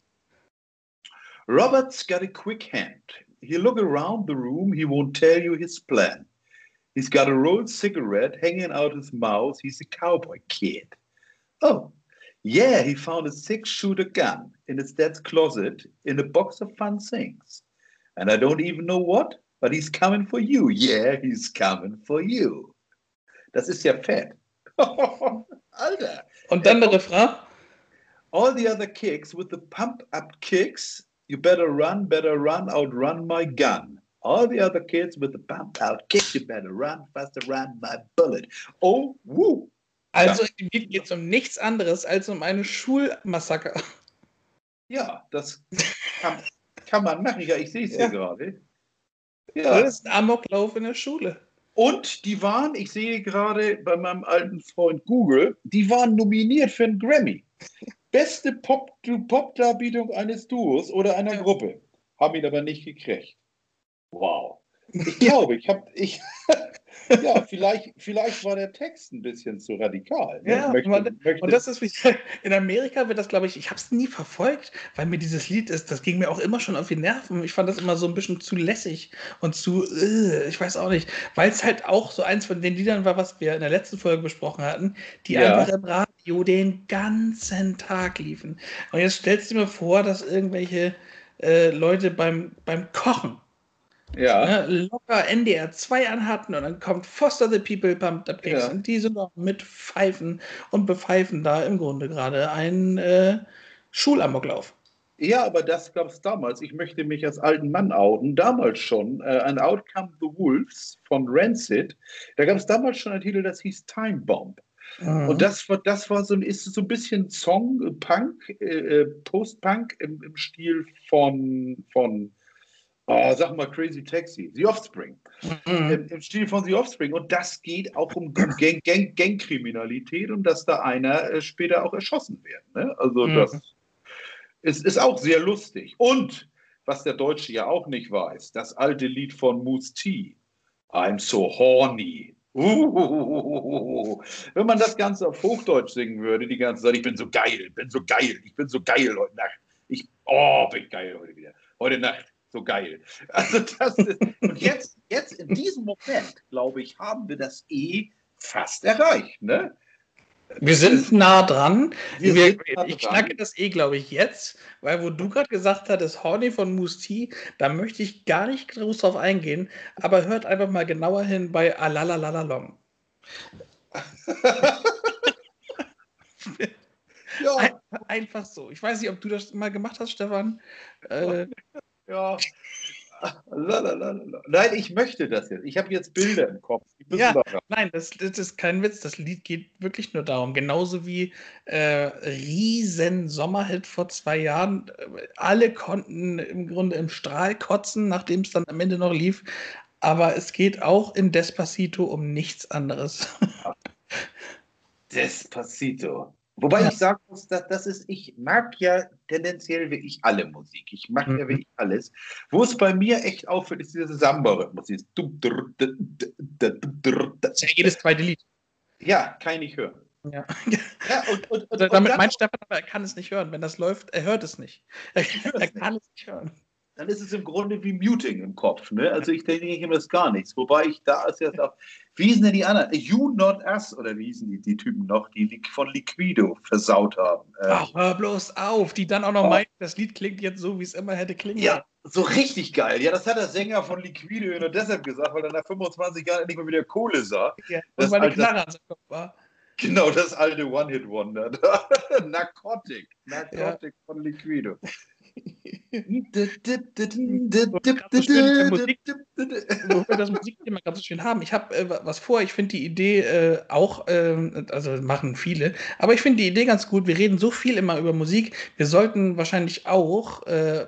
Speaker 3: Robert's got a quick hand. He'll look around the room, he won't tell you his plan. He's got a rolled cigarette hanging out his mouth. He's a cowboy kid. Oh, yeah, he found a six shooter gun in his dad's closet in a box of fun things. And I don't even know what, but he's coming for you. Yeah, he's coming for you. Das ist ja fett.
Speaker 2: Alter. Und dann der Refrain.
Speaker 3: All the other kicks with the pump up kicks, you better run, better run, outrun my gun. All the other kids with the pump out kicks, you better run, faster run my bullet. Oh, woo.
Speaker 2: Also im Lied geht es um nichts anderes als um eine Schulmassaker.
Speaker 3: Ja, das kann, kann man machen. Ja, ich sehe es ja. hier gerade.
Speaker 2: Ja. Das ist ein Amoklauf in der Schule.
Speaker 3: Und die waren, ich sehe gerade bei meinem alten Freund Google, die waren nominiert für einen Grammy. Beste Pop-Darbietung Pop eines Duos oder einer ja. Gruppe. Haben ihn aber nicht gekriegt. Wow. Ich glaube, ich habe, ich, ja, vielleicht, vielleicht war der Text ein bisschen zu radikal.
Speaker 2: Ne? Ja, möchte, man, möchte. und das ist wie, in Amerika wird das, glaube ich, ich habe es nie verfolgt, weil mir dieses Lied ist, das ging mir auch immer schon auf die Nerven. Ich fand das immer so ein bisschen zu lässig und zu, äh, ich weiß auch nicht, weil es halt auch so eins von den Liedern war, was wir in der letzten Folge besprochen hatten, die ja. einfach im Radio den ganzen Tag liefen. Und jetzt stellst du dir mal vor, dass irgendwelche äh, Leute beim, beim Kochen ja. Ne, locker NDR 2 anhatten und dann kommt Foster the People Pumped Up Kicks ja. und die sind noch mit Pfeifen und bepfeifen da im Grunde gerade einen äh, Schulamoklauf.
Speaker 3: Ja, aber das gab es damals. Ich möchte mich als alten Mann outen. Damals schon. Äh, ein Outcome the Wolves von Rancid. Da gab es damals schon einen Titel, das hieß Time Bomb. Mhm. Und das war, das war so, ist so ein bisschen Song, Punk, äh, äh, Post-Punk im, im Stil von, von oh, sag mal Crazy Taxi, The Offspring. Mhm. Im, Im, Stil von The Offspring. Und das geht auch um Gang, Gang, Gangkriminalität und dass da einer äh, später auch erschossen wird. Ne? Also mhm. das ist, ist auch sehr lustig. Und was der Deutsche ja auch nicht weiß, das alte Lied von Moose T, I'm so horny. Uh, wenn man das Ganze auf Hochdeutsch singen würde, die ganze Zeit, ich bin so geil, bin so geil, ich bin so geil heute Nacht. Ich, oh, bin geil heute wieder. Heute Nacht so geil. Also das ist, und jetzt, jetzt in diesem Moment, glaube ich, haben wir das E fast erreicht. Ne?
Speaker 2: Wir sind nah dran. Wir wir, nah ich dran. knacke das E, glaube ich, jetzt, weil wo du gerade gesagt hattest, Horny von Musti, da möchte ich gar nicht groß drauf eingehen, aber hört einfach mal genauer hin bei Alalalalong. ja. Ein, einfach so. Ich weiß nicht, ob du das mal gemacht hast, Stefan. Äh,
Speaker 3: ja. Nein, ich möchte das jetzt. Ich habe jetzt Bilder im Kopf.
Speaker 2: Ja, nein, das, das, ist kein Witz. Das Lied geht wirklich nur darum. Genauso wie äh, riesen Sommerhit vor zwei Jahren. Alle konnten im Grunde im Strahl kotzen, nachdem es dann am Ende noch lief. Aber es geht auch in Despacito um nichts anderes.
Speaker 3: Despacito. Wobei ja. ich sagen muss, dass das ist, ich mag ja tendenziell wirklich alle Musik. Ich mag mhm. ja wirklich alles. Wo es bei mir echt auffällt, ist dieser Samba-Rhythmus. Ja,
Speaker 2: jedes zweite Lied.
Speaker 3: Ja, kann ich hören.
Speaker 2: Ja. ja und, und, und, Damit meint Stefan, er kann es nicht hören. Wenn das läuft, er hört es nicht. Er, er kann es nicht hören
Speaker 3: dann ist es im Grunde wie Muting im Kopf. Ne? Also ich denke immer das gar nichts. Wobei ich da ist jetzt auch, wie hießen denn die anderen? You Not Us oder wie hießen die, die Typen noch, die von Liquido versaut haben?
Speaker 2: Ähm, Ach, hör bloß auf, die dann auch noch oh. meinen, das Lied klingt jetzt so, wie es immer hätte klingen.
Speaker 3: Ja, so richtig geil. Ja, das hat der Sänger von Liquido nur deshalb gesagt, weil er nach 25 Jahren endlich mal wieder Kohle sah.
Speaker 2: Ja, das weil eine Knarre an Kopf war.
Speaker 3: Genau, das alte One-Hit-Wonder. Narcotic. Narcotic ja. von Liquido.
Speaker 2: Wo wir das Musikthema gerade so schön haben. Ich habe äh, was vor. Ich finde die Idee äh, auch, äh, also machen viele, aber ich finde die Idee ganz gut. Wir reden so viel immer über Musik. Wir sollten wahrscheinlich auch, äh,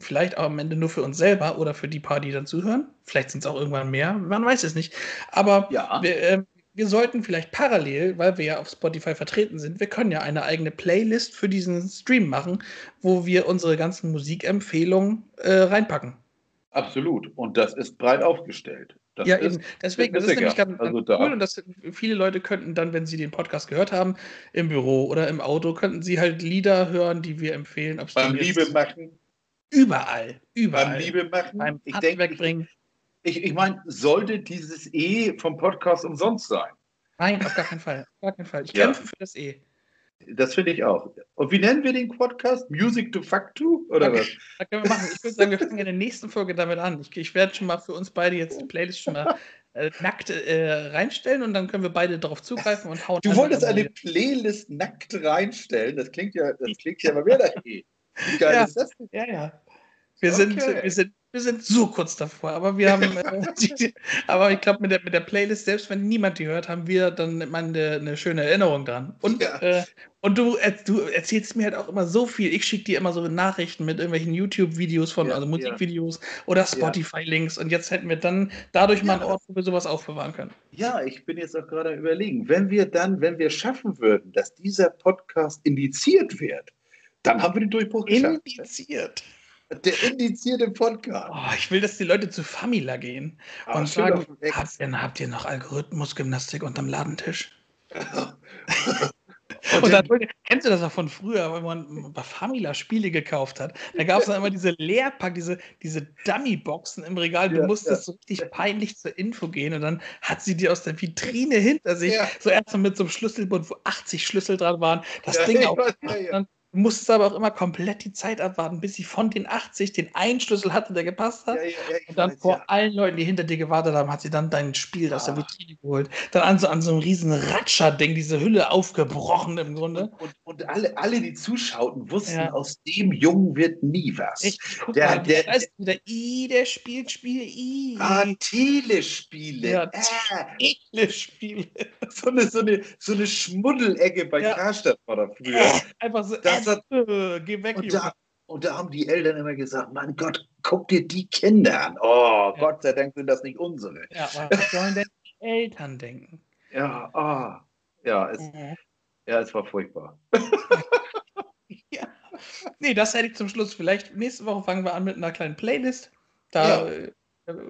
Speaker 2: vielleicht auch am Ende nur für uns selber oder für die paar, die dann zuhören. Vielleicht sind es auch irgendwann mehr, man weiß es nicht. Aber ja. wir, ähm, wir sollten vielleicht parallel, weil wir ja auf Spotify vertreten sind, wir können ja eine eigene Playlist für diesen Stream machen, wo wir unsere ganzen Musikempfehlungen äh, reinpacken.
Speaker 3: Absolut. Und das ist breit aufgestellt. Das
Speaker 2: ja, ist, eben. Deswegen, das ist nämlich ganz, also cool. Und das, viele Leute könnten dann, wenn sie den Podcast gehört haben, im Büro oder im Auto, könnten sie halt Lieder hören, die wir empfehlen.
Speaker 3: Beim Liebe machen.
Speaker 2: Überall. Überall.
Speaker 3: Beim Liebe machen.
Speaker 2: Beim ich Handwerk bringen.
Speaker 3: Ich, ich meine, sollte dieses E vom Podcast umsonst sein?
Speaker 2: Nein, auf gar keinen Fall. Auf gar keinen Fall. Ich ja. kämpfe für das E.
Speaker 3: Das finde ich auch. Und wie nennen wir den Podcast? Music to Fuck to? Oder okay. was?
Speaker 2: Das können wir machen. Ich würde sagen, wir fangen in der nächsten Folge damit an. Ich, ich werde schon mal für uns beide jetzt die Playlist schon mal äh, nackt äh, reinstellen und dann können wir beide darauf zugreifen und hauen.
Speaker 3: Du wolltest eine Playlist nackt reinstellen? Das klingt ja, das klingt ja mal mehr da eh. Wie geil
Speaker 2: ja,
Speaker 3: ist das
Speaker 2: denn? Ja, ja. Wir, okay. sind, wir, sind, wir sind so kurz davor, aber wir haben, äh, die, aber ich glaube, mit der, mit der Playlist, selbst wenn niemand die hört, haben wir dann eine, eine schöne Erinnerung dran. Und, ja. äh, und du, äh, du erzählst mir halt auch immer so viel. Ich schicke dir immer so Nachrichten mit irgendwelchen YouTube-Videos von, ja, also Musikvideos ja. oder Spotify-Links. Und jetzt hätten wir dann dadurch mal einen Ort, wo wir sowas aufbewahren können.
Speaker 3: Ja, ich bin jetzt auch gerade überlegen, wenn wir dann, wenn wir schaffen würden, dass dieser Podcast indiziert wird, dann haben wir den Durchbruch
Speaker 2: geschafft. Indiziert.
Speaker 3: Der indizierte Podcast.
Speaker 2: Oh, ich will, dass die Leute zu Famila gehen Aber und sagen: habt ihr, habt ihr noch Algorithmusgymnastik unterm Ladentisch? und, und dann, kennst du das auch von früher, wenn man bei Famila Spiele gekauft hat? Da gab es dann immer diese Leerpack, diese, diese Dummy-Boxen im Regal. Du ja, musstest ja. so richtig peinlich zur Info gehen und dann hat sie die aus der Vitrine hinter sich, ja. so erstmal mit so einem Schlüsselbund, wo 80 Schlüssel dran waren, das Ding auf. Dann Du musstest aber auch immer komplett die Zeit abwarten, bis sie von den 80 den einen Schlüssel hatte, der gepasst hat. Ja, ja, ja, und dann weiß, vor allen Leuten, die hinter dir gewartet haben, hat sie dann dein Spiel aus der Vitrine geholt. Dann an so, an so einem riesen Ratscher-Ding, diese Hülle aufgebrochen im Grunde.
Speaker 3: Und, und, und alle, alle, die zuschauten, wussten, aus dem Jungen wird nie was.
Speaker 2: Ich, guck der, mal, der, der, wieder I, der spielt Spiele I.
Speaker 3: Ah, Telespiele. Ja,
Speaker 2: äh. Telespiele.
Speaker 3: So eine, so eine, so eine Schmuddelecke bei. Karstadt war da früher.
Speaker 2: Einfach so, das hat, äh, geh weg,
Speaker 3: und da, und da haben die Eltern immer gesagt, mein Gott, guck dir die Kinder an. Oh, ja. Gott sei Dank sind das nicht unsere.
Speaker 2: Ja, was sollen denn die Eltern denken?
Speaker 3: Ja, ah, ja, es, mhm. ja, es war furchtbar.
Speaker 2: ja. Nee, das hätte ich zum Schluss. Vielleicht nächste Woche fangen wir an mit einer kleinen Playlist. Da ja. Äh,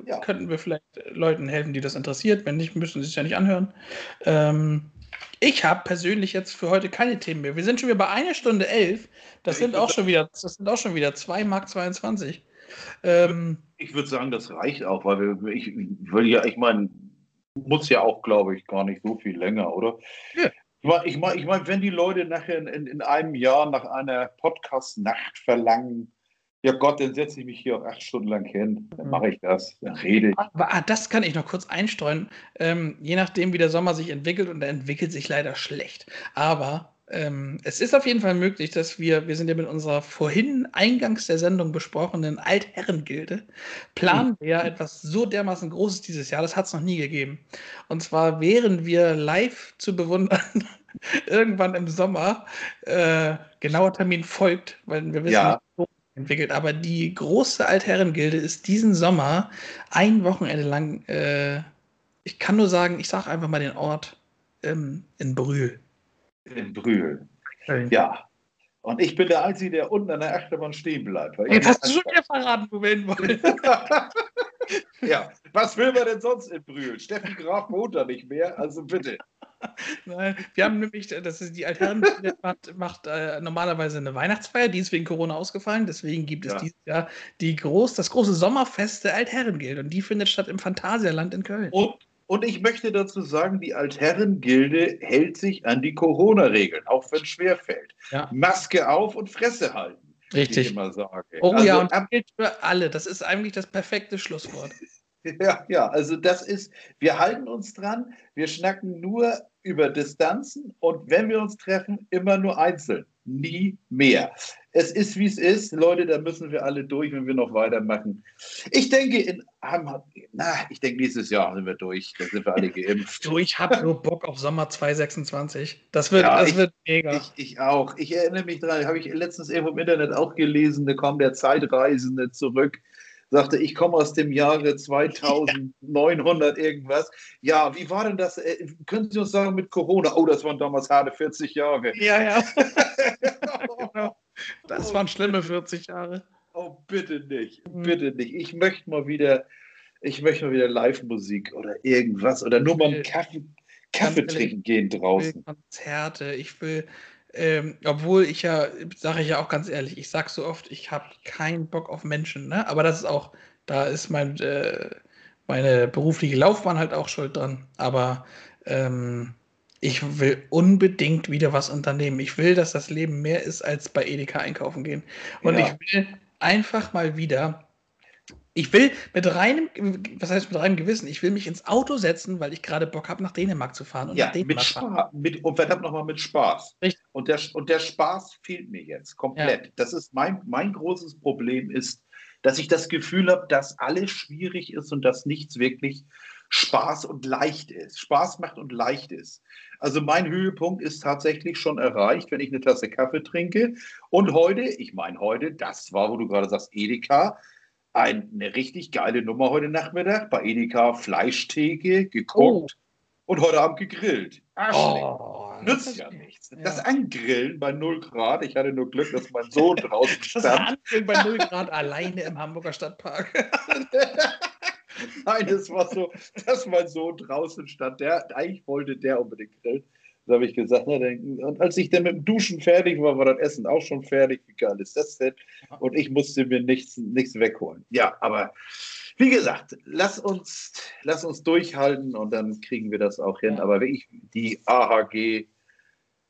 Speaker 2: ja. könnten wir vielleicht Leuten helfen, die das interessiert. Wenn nicht, müssen sie es ja nicht anhören. Ähm, ich habe persönlich jetzt für heute keine Themen mehr. Wir sind schon wieder bei einer Stunde elf. Das sind auch schon wieder, das sind auch schon wieder 2 Mark 22.
Speaker 3: Ähm, ich würde sagen, das reicht auch, weil wir, ich will ja, ich meine, muss ja auch, glaube ich, gar nicht so viel länger, oder? Ja. Ich meine, ich mein, wenn die Leute nachher in, in einem Jahr nach einer Podcast-Nacht verlangen, ja Gott, dann setze ich mich hier auch acht Stunden lang hin. Dann mache ich das, dann rede ich.
Speaker 2: Aber ah, das kann ich noch kurz einstreuen. Ähm, je nachdem, wie der Sommer sich entwickelt, und er entwickelt sich leider schlecht. Aber ähm, es ist auf jeden Fall möglich, dass wir, wir sind ja mit unserer vorhin eingangs der Sendung besprochenen Altherrengilde, planen wir ja etwas so dermaßen Großes dieses Jahr, das hat es noch nie gegeben. Und zwar wären wir live zu bewundern irgendwann im Sommer. Äh, genauer Termin folgt, weil wir wissen, ja entwickelt. Aber die große Altherrengilde ist diesen Sommer ein Wochenende lang, äh, ich kann nur sagen, ich sage einfach mal den Ort ähm, in Brühl.
Speaker 3: In Brühl. Ja. Und ich bin der Einzige, der unten an der Achterbahn stehen bleibt.
Speaker 2: Jetzt hast du schon wieder verraten, wo wir hin wollen.
Speaker 3: ja, was will man denn sonst in Brühl? Steffi Graf wohnt da nicht mehr, also bitte.
Speaker 2: Nein, wir haben nämlich, das ist die Altherrenbillett macht, macht äh, normalerweise eine Weihnachtsfeier, die ist wegen Corona ausgefallen. Deswegen gibt es ja. dieses Jahr die groß, das große Sommerfest der Altherrengilde und die findet statt im Phantasialand in Köln.
Speaker 3: Und, und ich möchte dazu sagen, die Altherrengilde hält sich an die Corona-Regeln, auch wenn es schwerfällt. Ja. Maske auf und Fresse halten.
Speaker 2: Richtig.
Speaker 3: Ich immer sage.
Speaker 2: Oh also, ja, und das gilt für alle. Das ist eigentlich das perfekte Schlusswort.
Speaker 3: Ja, ja, also das ist, wir halten uns dran, wir schnacken nur über Distanzen und wenn wir uns treffen, immer nur einzeln, nie mehr. Es ist, wie es ist. Leute, da müssen wir alle durch, wenn wir noch weitermachen. Ich denke, in, na, ich denke, nächstes Jahr sind wir durch. Da sind wir alle geimpft.
Speaker 2: du, ich habe nur Bock auf Sommer 2026. Das wird, ja, das
Speaker 3: ich,
Speaker 2: wird mega.
Speaker 3: Ich, ich, auch. Ich erinnere mich daran, habe ich letztens irgendwo im Internet auch gelesen, da kommt der Zeitreisende zurück sagte, ich komme aus dem Jahre 2900 irgendwas. Ja, wie war denn das? Äh, können Sie uns sagen mit Corona? Oh, das waren damals harte 40 Jahre.
Speaker 2: Ja, ja. genau. Das waren schlimme 40 Jahre.
Speaker 3: Oh, bitte nicht, mhm. bitte nicht. Ich möchte mal wieder, ich möchte mal wieder Live-Musik oder irgendwas oder nur mal einen Kaffee, Kaffee trinken gehen draußen.
Speaker 2: Ich will Konzerte, ich will ähm, obwohl ich ja, sage ich ja auch ganz ehrlich, ich sage so oft, ich habe keinen Bock auf Menschen, ne? Aber das ist auch, da ist mein, äh, meine berufliche Laufbahn halt auch schuld dran. Aber ähm, ich will unbedingt wieder was unternehmen. Ich will, dass das Leben mehr ist als bei Edeka einkaufen gehen. Und ja. ich will einfach mal wieder ich will mit reinem, was heißt mit reinem Gewissen, ich will mich ins Auto setzen, weil ich gerade Bock habe, nach Dänemark zu fahren.
Speaker 3: Und ja, mit Spaß. Mit, und verdammt nochmal mit Spaß. Richtig. Und der, und der Spaß fehlt mir jetzt komplett. Ja. Das ist mein, mein großes Problem ist, dass ich das Gefühl habe, dass alles schwierig ist und dass nichts wirklich Spaß und leicht ist. Spaß macht und leicht ist. Also mein Höhepunkt ist tatsächlich schon erreicht, wenn ich eine Tasse Kaffee trinke. Und heute, ich meine heute, das war, wo du gerade sagst, Edeka, eine richtig geile Nummer heute Nachmittag bei Edeka Fleischtheke gekocht oh. und heute Abend gegrillt. Arschleck. Oh, Nützt ja nichts. Ja. Das Angrillen bei 0 Grad, ich hatte nur Glück, dass mein Sohn draußen stand. Das
Speaker 2: Angrillen bei 0 Grad alleine im Hamburger Stadtpark.
Speaker 3: Nein, das war so, dass mein Sohn draußen stand. Der, eigentlich wollte der unbedingt grillen. Da habe ich gesagt, na, dann, und als ich dann mit dem Duschen fertig war, war das Essen auch schon fertig. Wie geil ist das denn? Und ich musste mir nichts, nichts wegholen. Ja, aber wie gesagt, lass uns, lass uns durchhalten und dann kriegen wir das auch hin. Ja. Aber wirklich, die AHG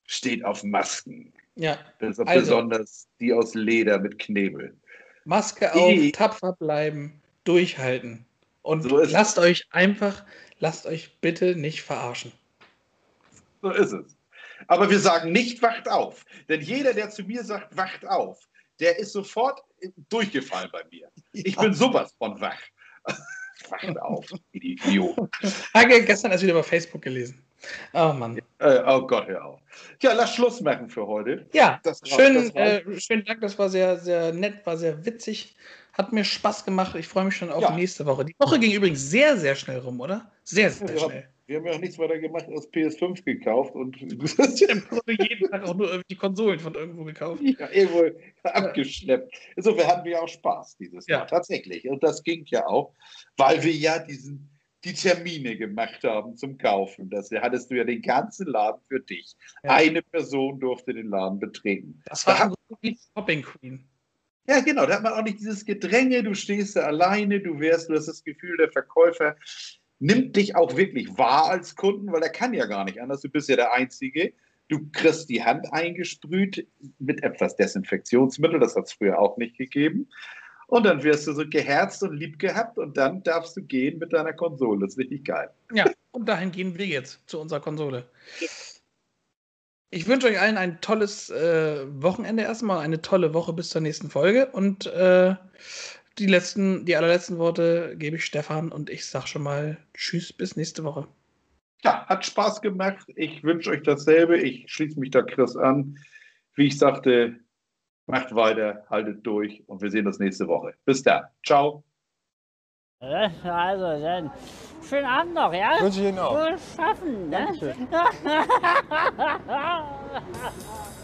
Speaker 3: steht auf Masken.
Speaker 2: Ja.
Speaker 3: Also, besonders die aus Leder mit Knebel.
Speaker 2: Maske auf, die, tapfer bleiben, durchhalten. Und so lasst euch einfach, lasst euch bitte nicht verarschen.
Speaker 3: So ist es. Aber wir sagen nicht, wacht auf. Denn jeder, der zu mir sagt, wacht auf, der ist sofort durchgefallen bei mir. Ich bin sowas von wach. wacht auf, Idiot.
Speaker 2: Habe gestern erst wieder über Facebook gelesen. Oh Mann.
Speaker 3: Äh, oh Gott, hör auf. Ja, lass Schluss machen für heute.
Speaker 2: Ja, das, schön, das äh, schönen Dank, das war sehr, sehr nett, war sehr witzig. Hat mir Spaß gemacht. Ich freue mich schon auf ja. nächste Woche. Die Woche ging übrigens sehr, sehr schnell rum, oder? Sehr, sehr ja, schnell.
Speaker 3: Wir haben ja auch nichts weiter gemacht als PS5 gekauft und
Speaker 2: du hast ja im Grunde jeden Tag auch nur die Konsolen von irgendwo gekauft.
Speaker 3: Ja, irgendwo abgeschleppt. Insofern hatten wir auch Spaß dieses ja. Mal, tatsächlich. Und das ging ja auch, weil wir ja diesen, die Termine gemacht haben zum Kaufen. Das hattest du ja den ganzen Laden für dich. Ja. Eine Person durfte den Laden betreten.
Speaker 2: Das war da wie Shopping Queen.
Speaker 3: Ja, genau, da hat man auch nicht dieses Gedränge, du stehst da alleine, du wärst, du hast das Gefühl, der Verkäufer nimmt dich auch wirklich wahr als Kunden, weil er kann ja gar nicht anders. Du bist ja der Einzige. Du kriegst die Hand eingesprüht mit etwas Desinfektionsmittel, das hat es früher auch nicht gegeben. Und dann wirst du so geherzt und lieb gehabt und dann darfst du gehen mit deiner Konsole. Das ist richtig geil.
Speaker 2: Ja, und dahin gehen wir jetzt zu unserer Konsole. Ich wünsche euch allen ein tolles äh, Wochenende erstmal, eine tolle Woche bis zur nächsten Folge und äh, die letzten, die allerletzten Worte gebe ich Stefan und ich sage schon mal Tschüss, bis nächste Woche.
Speaker 3: Ja, hat Spaß gemacht. Ich wünsche euch dasselbe. Ich schließe mich da Chris an. Wie ich sagte, macht weiter, haltet durch und wir sehen uns nächste Woche. Bis dann. Ciao.
Speaker 4: Also dann, schönen Abend noch, ja?
Speaker 3: Wünsche ich Ihnen auch.
Speaker 4: Gut schaffen, ne?